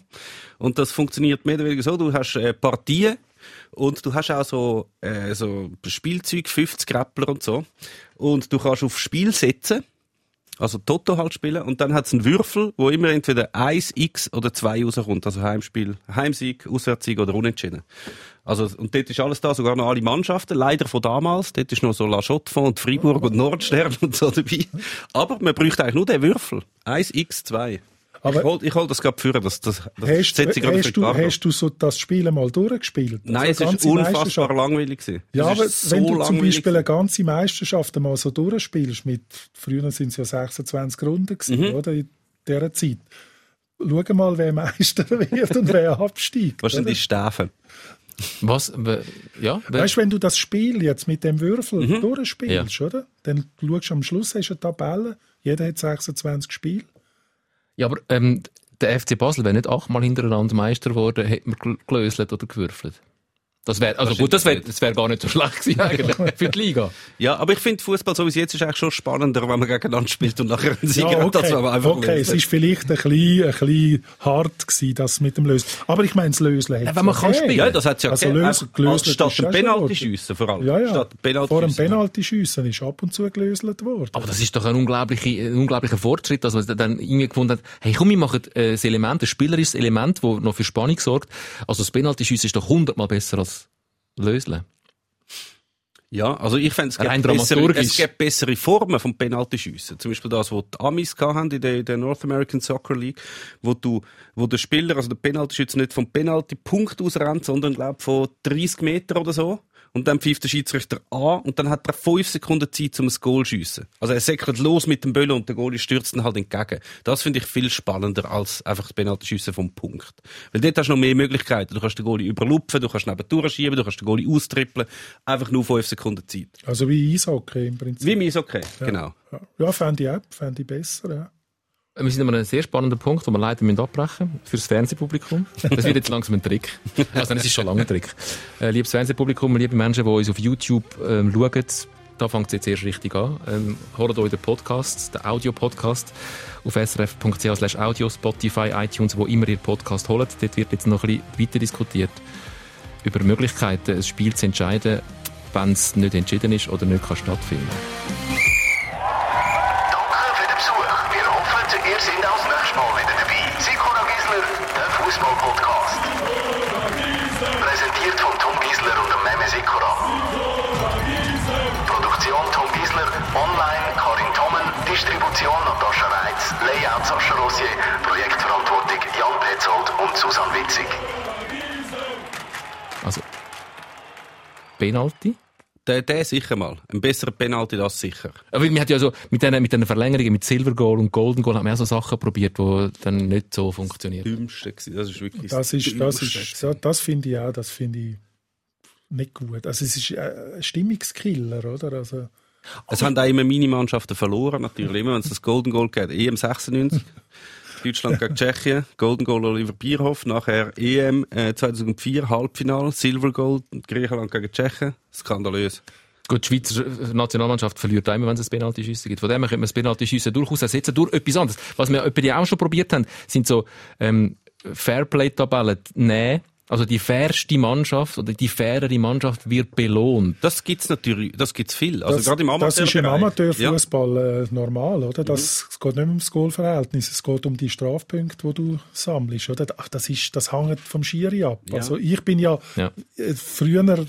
Und das funktioniert mehr oder weniger so, du hast äh, Partien und du hast auch so, äh, so Spielzeug, 50 Grappler und so. Und du kannst auf Spiel setzen, also Toto halt spielen, und dann hat es einen Würfel, wo immer entweder 1, X oder 2 rauskommt. Also Heimspiel, Heimsieg, Auswärtssieg oder Unentschieden. Also, und dort ist alles da, sogar noch alle Mannschaften, leider von damals. Dort ist noch so La Chaux-de-Fonds und Fribourg und Nordstern und so dabei. Aber man bräuchte eigentlich nur den Würfel. 1, X, 2. Aber- ich hol, ich hol das gerade führen, das, das, das Hast, setze ich gerade hast, du, hast du so das Spiel mal durchgespielt? Nein, es Also ist ganze unfassbar langweilig gewesen. Ja, Es aber ist wenn so du zum Beispiel eine ganze Meisterschaft mal so durchspielst, mit, früher sind es ja 26 Runden gewesen, Mhm. oder, in dieser Zeit. Schau mal, wer Meister wird und wer absteigt. Was sind oder? die Stäfe? Was? Ja? Weißt du, wenn du das Spiel jetzt mit dem Würfel Mhm. durchspielst, oder? Dann schaust du am Schluss, hast du eine Tabelle, jeder hat 26 Spiele. Ja, aber ähm, der FC Basel wäre nicht achtmal hintereinander Meister geworden, hätte man gel- gelöselt oder gewürfelt. Das wäre, also Das gut, das wäre, das wäre gar nicht so schlecht gewesen eigentlich für die Liga. Ja, aber ich finde Fußball so wie es jetzt ist eigentlich schon spannender, wenn man gegeneinander spielt und nachher einen Sieg Ja, hat, als okay, wenn man einfach okay es ist vielleicht ein bisschen, ein bisschen hart gewesen, das mit dem Lösen. Aber ich meine, das Lösen hat wenn man kann spielen. Ja, das hat ja Also lösen- als statt ist ein auch Penalty schiessen vor allem. Ja, ja. Statt Penalty Vor dem schiessen. Penalty-Schiessen ist ab und zu gelöselt worden. Aber das ist doch ein unglaublicher, ein unglaublicher Fortschritt, dass man dann irgendwie gefunden hat, hey komm, wir machen äh, das Element, ein spielerisches Element, das noch für Spannung sorgt. Also das Penalty-Schiessen ist doch hundertmal besser als Löseln. Ja, also ich fände es gibt bessere, es gibt bessere Formen vom Penaltyschiessen. Zum Beispiel das, was die Amis haben in der, der North American Soccer League, wo du, wo der Spieler, also der Penaltyschütze nicht vom Penaltypunkt aus rennt, sondern glaub von 30 Meter oder so. Und dann pfeift der Schiedsrichter an und dann hat er 5 Sekunden Zeit, um ein Goal zu schiessen. Also er säckelt los mit dem Böller und der Goalie stürzt dann halt entgegen. Das finde ich viel spannender als einfach das Penaltyschiessen vom Punkt. Weil dort hast du noch mehr Möglichkeiten. Du kannst den Goalie überlupfen, du kannst neben durchschieben, du kannst den Goalie austrippeln. Einfach nur 5 Sekunden Zeit. Also wie Eishockey im Prinzip. Wie mir okay, genau. Ja, ja fände ich auch, fände ich besser, ja. Wir sind an einem sehr spannenden Punkt, wo wir leider müssen abbrechen fürs Fernsehpublikum. Das wird jetzt langsam ein Trick. Also, es ist schon lange ein Trick. Äh, liebes Fernsehpublikum, liebe Menschen, die uns auf YouTube ähm, schauen, da fängt es jetzt erst richtig an. Ähm, holt euch den Podcast, den Audio-Podcast auf srf.ch audio, Spotify, iTunes, wo immer ihr Podcast holt. Dort wird jetzt noch ein bisschen weiter diskutiert über Möglichkeiten, ein Spiel zu entscheiden, wenn es nicht entschieden ist oder nicht kann stattfinden Danke Susanne Witzig. Also, Penalty? Der, der sicher mal. Ein besserer Penalty, das sicher. Aber wir hat ja so, mit diesen, mit diesen Verlängerungen, mit Silver Goal und Golden Goal, haben wir auch so Sachen probiert, die dann nicht so funktionieren. Dümmste gewesen. Das ist wirklich Das ist, das ist, ja, das finde ich auch, das finde ich nicht gut. Also es ist äh, ein Stimmungskiller, oder? Also, Es haben auch immer meine Mannschaften verloren, natürlich. Immer wenn es das Golden Goal geht. EM 96. Deutschland gegen Tschechien. Golden Goal Oliver Bierhoff. Nachher EM äh, 2004 Halbfinale. Silver Goal. Griechenland gegen Tschechien. Skandalös. Gut, die Schweizer Nationalmannschaft verliert immer, wenn es ein Penalty-Schiessen gibt. Von dem könnte man das Penalty-Schiessen durchaus ersetzen durch etwas anderes. Was wir die auch schon probiert haben, sind so ähm, Fairplay-Tabellen nehmen Also die fairste Mannschaft oder die fairere Mannschaft wird belohnt. Das gibt's natürlich, das gibt's viel. Also das, gerade im das ist im. Amateurfußball äh, normal, oder? Das, Es geht nicht mehr ums Goalverhältnis, es geht um die Strafpunkte, die du sammelst, oder? Ach, das ist, das hängt vom Schiri ab. Ja. Also ich bin ja, Ja. äh, früher, äh,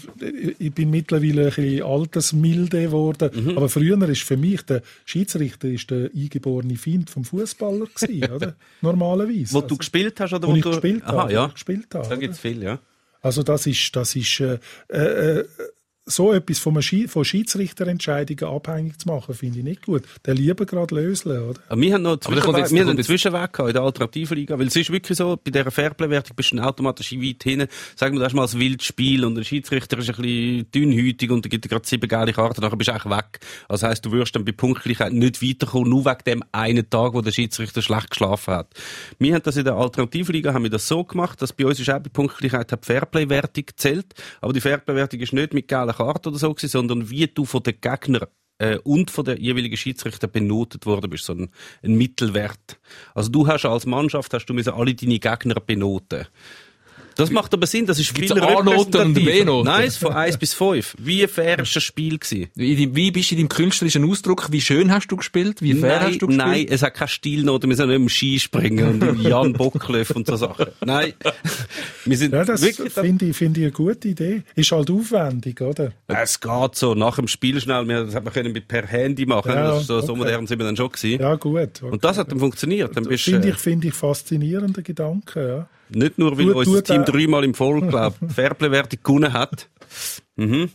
ich bin mittlerweile ein bisschen altersmilde geworden, Mhm. aber früher ist für mich der Schiedsrichter ist der eingeborene Feind vom Fußballer gewesen, oder? Normalerweise. Wo also, du gespielt hast oder wo wo ich du... gespielt Aha, habe, ja. gespielt habe. Da oder? gibt's viel, ja. Also das ist, das ist äh, äh, so etwas von, Schi von Schiedsrichterentscheidungen abhängig zu machen, finde ich nicht gut. Der lieber gerade lösen, oder? Aber wir haben noch Aber da kommt Zwischenweg, jetzt- wir da haben einen Zwischenweg in der Alternativliga, weil es ist wirklich so, bei dieser Fairplay-Wertung bist du dann automatisch weit hinten. Sagen wir, das ist mal ein wildes Spiel und der Schiedsrichter ist ein bisschen dünnhütig und er gibt dir gerade sieben gelbe Karten, nachher bist du eigentlich weg. Also heisst, du wirst dann bei Punktlichkeit nicht weiterkommen, nur wegen dem einen Tag, wo der Schiedsrichter schlecht geschlafen hat. Wir haben das in der Alternativliga, haben wir das so gemacht, dass bei uns ist auch bei Punktlichkeit die Fairplay-Wertung gezählt, aber die Fairplay-Wertung ist nicht mit gelben Karten oder so gewesen, sondern wie du von den Gegnern äh, und von der jeweiligen Schiedsrichter benotet worden bist, so ein, ein Mittelwert. Also du hast als Mannschaft hast du alle deine Gegner benoten. Das macht aber Sinn, das ist viel Gibt's B-Noten? Nein, von 1 bis 5. Wie fair ist das Spiel gewesen? Wie, wie bist du in deinem künstlerischen Ausdruck? Wie schön hast du gespielt? Wie fair nein, hast du gespielt? nein, es hat keine Stilnoten, wir sind nicht im Skispringen und im Jan Bocklöff und so Sachen. Nein, wir sind Ja, das wirklich... finde ich, finde ich eine gute Idee. Ist halt aufwendig, oder? Es geht so, nach dem Spiel schnell, wir, das hat man können mit per Handy machen, Ja, das ist so, so okay. modern sind wir dann schon gewesen. Ja, gut. Okay. Und das hat dann funktioniert. Dann bist, Finde äh, ich, finde ich faszinierender Gedanke, ja. Nicht nur, weil Tut- unser tut Team dreimal im Voll, glaub, Fairplay-Wertung gewonnen hat. Mhm.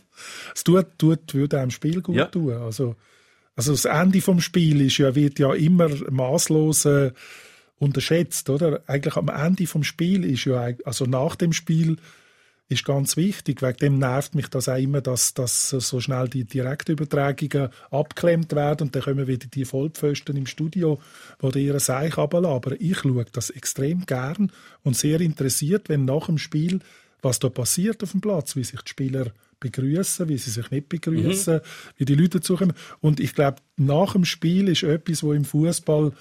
Es tut, tut, würde einem Spiel gut Ja. tun. Also, also das Ende vom Spiel ist ja, wird ja immer maßlos äh, unterschätzt, oder? Eigentlich am Ende vom Spiel ist ja, also nach dem Spiel ist ganz wichtig. Wegen dem nervt mich das auch immer, dass, dass so schnell die Direktübertragungen abklemmt werden und dann kommen wieder die Vollpfosten im Studio, wo die ihre Seich. Aber ich schaue das extrem gern und sehr interessiert, wenn nach dem Spiel, was da passiert auf dem Platz, wie sich die Spieler begrüßen, wie sie sich nicht begrüßen, wie die Leute dazukommen. Und ich glaube, nach dem Spiel ist etwas, wo im Fußball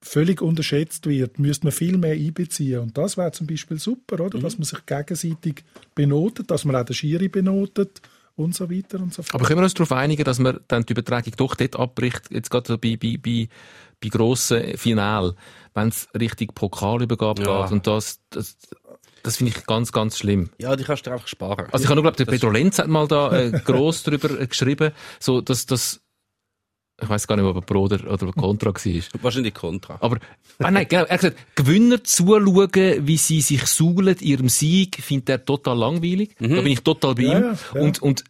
völlig unterschätzt wird, müsste man viel mehr einbeziehen. Und das wäre zum Beispiel super, oder? Dass man sich gegenseitig benotet, dass man auch den Schiri benotet und so weiter und so fort. Aber können wir uns darauf einigen, dass man dann die Übertragung doch dort abbricht, jetzt gerade so bei, bei, bei, bei grossen Finalen, wenn es Richtung Pokalübergabe Ja. geht und das, das, das finde ich ganz, ganz schlimm. Ja, die kannst du einfach sparen. Also ich habe nur glaube, der Das- Pedro Lenz hat mal da äh, gross drüber äh, geschrieben, so dass das, ich weiß gar nicht, ob er pro oder, oder contra war. Wahrscheinlich Kontra. Aber, ah nein, genau, er hat gesagt, Gewinner zuschauen, wie sie sich suhlen ihrem Sieg, findet er total langweilig. Da bin ich total bei Ja, ihm. ja, ja. Und, und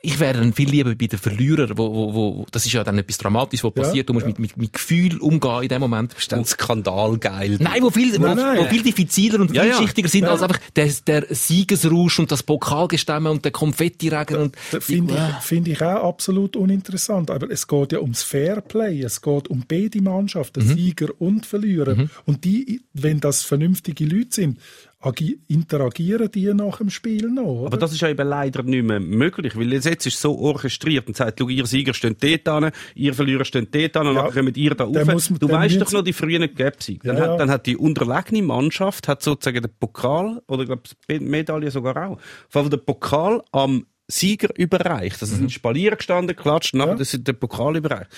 ich wäre dann viel lieber bei den Verlierern, wo, wo, wo, das ist ja dann etwas Dramatisches, was Ja, passiert. Du musst ja. mit, mit, mit Gefühl umgehen in dem Moment. ist dann skandalgeil. Nein, wo viel, wo, Nein, nein. wo viel diffiziler und Ja, ja. vielschichtiger sind Ja. als einfach der, der Siegesrausch und das Pokalgestemme und der Konfettiregen und Das Finde ich, finde ich auch absolut uninteressant. Aber es geht ja ums Fairplay. Es geht um beide Mannschaften, Mhm. Sieger und Verlierer. Und die, wenn das vernünftige Leute sind, interagieren die nach dem Spiel noch. Oder? Aber das ist ja eben leider nicht mehr möglich, weil jetzt ist es so orchestriert und sagt, schau, ihr Sieger steht dort an, ihr Verlierer steht dort an und Ja, dann kommt ihr da rauf. muss man- Du weißt doch noch die frühen Gapsieg. Dann, Ja, hat, dann hat die unterlegene Mannschaft hat sozusagen den Pokal, oder ich glaube, die Medaille sogar auch, vor allem den Pokal am Sieger überreicht. Also, es sind Spalier gestanden, klatscht, Ja. das sind den Pokal überreicht.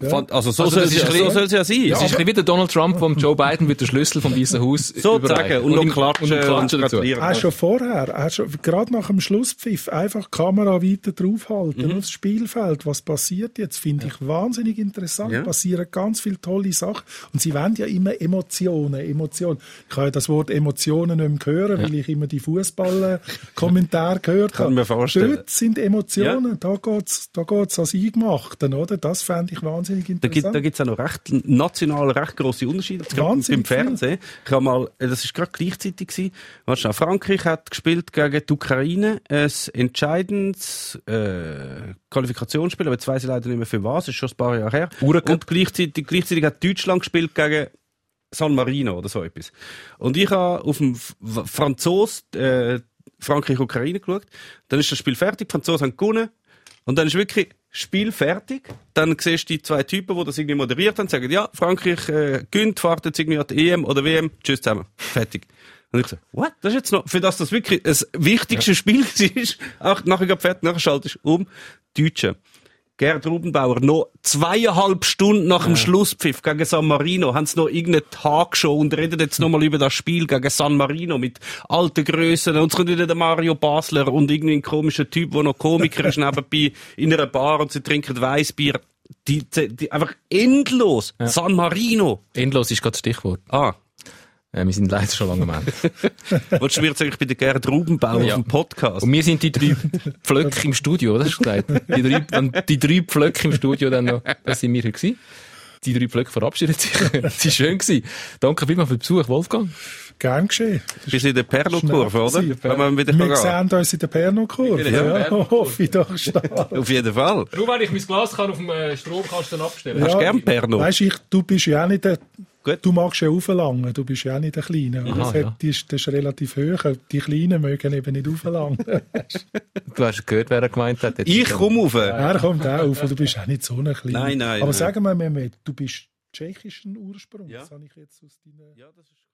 Ja. Fand- Also, so Also, soll es ja, so soll's ja sein. Es Es ist ein bisschen wie der Donald Trump vom Joe Biden mit der Schlüssel vom Weißen Haus so sagen und noch ihm- klatschen und und klatschen dazu. Auch schon vorher, auch schon, gerade nach dem Schlusspfiff, einfach Kamera weiter draufhalten Mhm. aufs Spielfeld. Was passiert jetzt? Finde ich wahnsinnig interessant. Ja. Passieren ganz viele tolle Sachen. Und sie wollen ja immer Emotionen, Emotionen. Ich habe ja das Wort Emotionen nicht mehr hören, weil ich immer die Fußball-Kommentare gehört Kann habe. mir vorstellen. Dort sind Emotionen. Da geht's, da geht's ans Eingemachten, oder? Das fände ich wahnsinnig Da gibt interessant. da gibt's auch noch recht, national recht grosse Unterschiede. Wahnsinnig Beim Fernsehen. Ich habe mal, äh, das ist gerade gleichzeitig gewesen. Frankreich hat gespielt gegen die Ukraine. Ein entscheidendes, äh, Qualifikationsspiel, aber jetzt weiss ich leider nicht mehr für was. Das ist schon ein paar Jahre her. Uhrencup. Und gleichzeitig, gleichzeitig hat Deutschland gespielt gegen San Marino oder so etwas. Und ich habe auf dem F- F- Franzos, äh, Frankreich-Ukraine geschaut. Dann ist das Spiel fertig, die Franzosen haben gewonnen. Und dann ist wirklich Spiel fertig. Dann siehst du die zwei Typen, die das irgendwie moderiert haben, sagen, ja, Frankreich äh, gönnt, fahrt jetzt irgendwie an die EM oder WM, tschüss zusammen. Fertig. Und ich so, what? Das ist jetzt noch, für das das wirklich das wichtigste Spiel war, auch nachher fertig, nachher schaltest du um, Deutsche. Gerd Rubenbauer, noch zweieinhalb Stunden nach dem Schlusspfiff gegen San Marino, haben sie noch irgendeine Tagshow und reden jetzt nochmal über das Spiel gegen San Marino mit alten Grössen. Und es kommt wieder der Mario Basler und irgendwie ein komischer Typ, der noch Komiker ist nebenbei in einer Bar und sie trinken Weißbier. Die, die, die, einfach endlos. San Marino. Endlos ist gerade das Stichwort. Ah. Äh, wir sind leider schon lange am Ende. Wolltest du mir jetzt eigentlich bei der Gerd Rubenbauer Ja. auf dem Podcast? Und wir sind die drei Pflöcke im Studio, oder? Hast du gesagt? Die drei, wenn die drei Pflöcke im Studio dann noch, das sind wir hier gewesen. Die drei Pflöcke verabschieden sich. Das war schön gewesen. Danke vielmals für den Besuch, Wolfgang. Gern geschehen. Bis in der Perlo-Kurve, oder? Wenn man wieder Wir sehen uns in der Perno-Kurve. Ja, Ja, hoffe ich doch stark. Auf jeden Fall. Nur wenn ich mein Glas kann auf dem äh, Stromkasten abstellen Hast du gern Perno? Weißt ich, du bist ja auch nicht der, Gut. du magst ja auflangen, du bist ja auch nicht der Kleine. Aha, das, ja. hat, das, ist, das ist relativ hoch. Die Kleinen mögen eben nicht auflangen. Du hast gehört, wer er gemeint hat. Jetzt- Ich komme rauf. er kommt auch auf, du bist auch nicht so ein Kleiner. Nein, nein, Aber nein. sagen wir, Mehmet, du bist tschechischen Ursprungs. Ja. Das habe ich jetzt aus deiner... Ja, das ist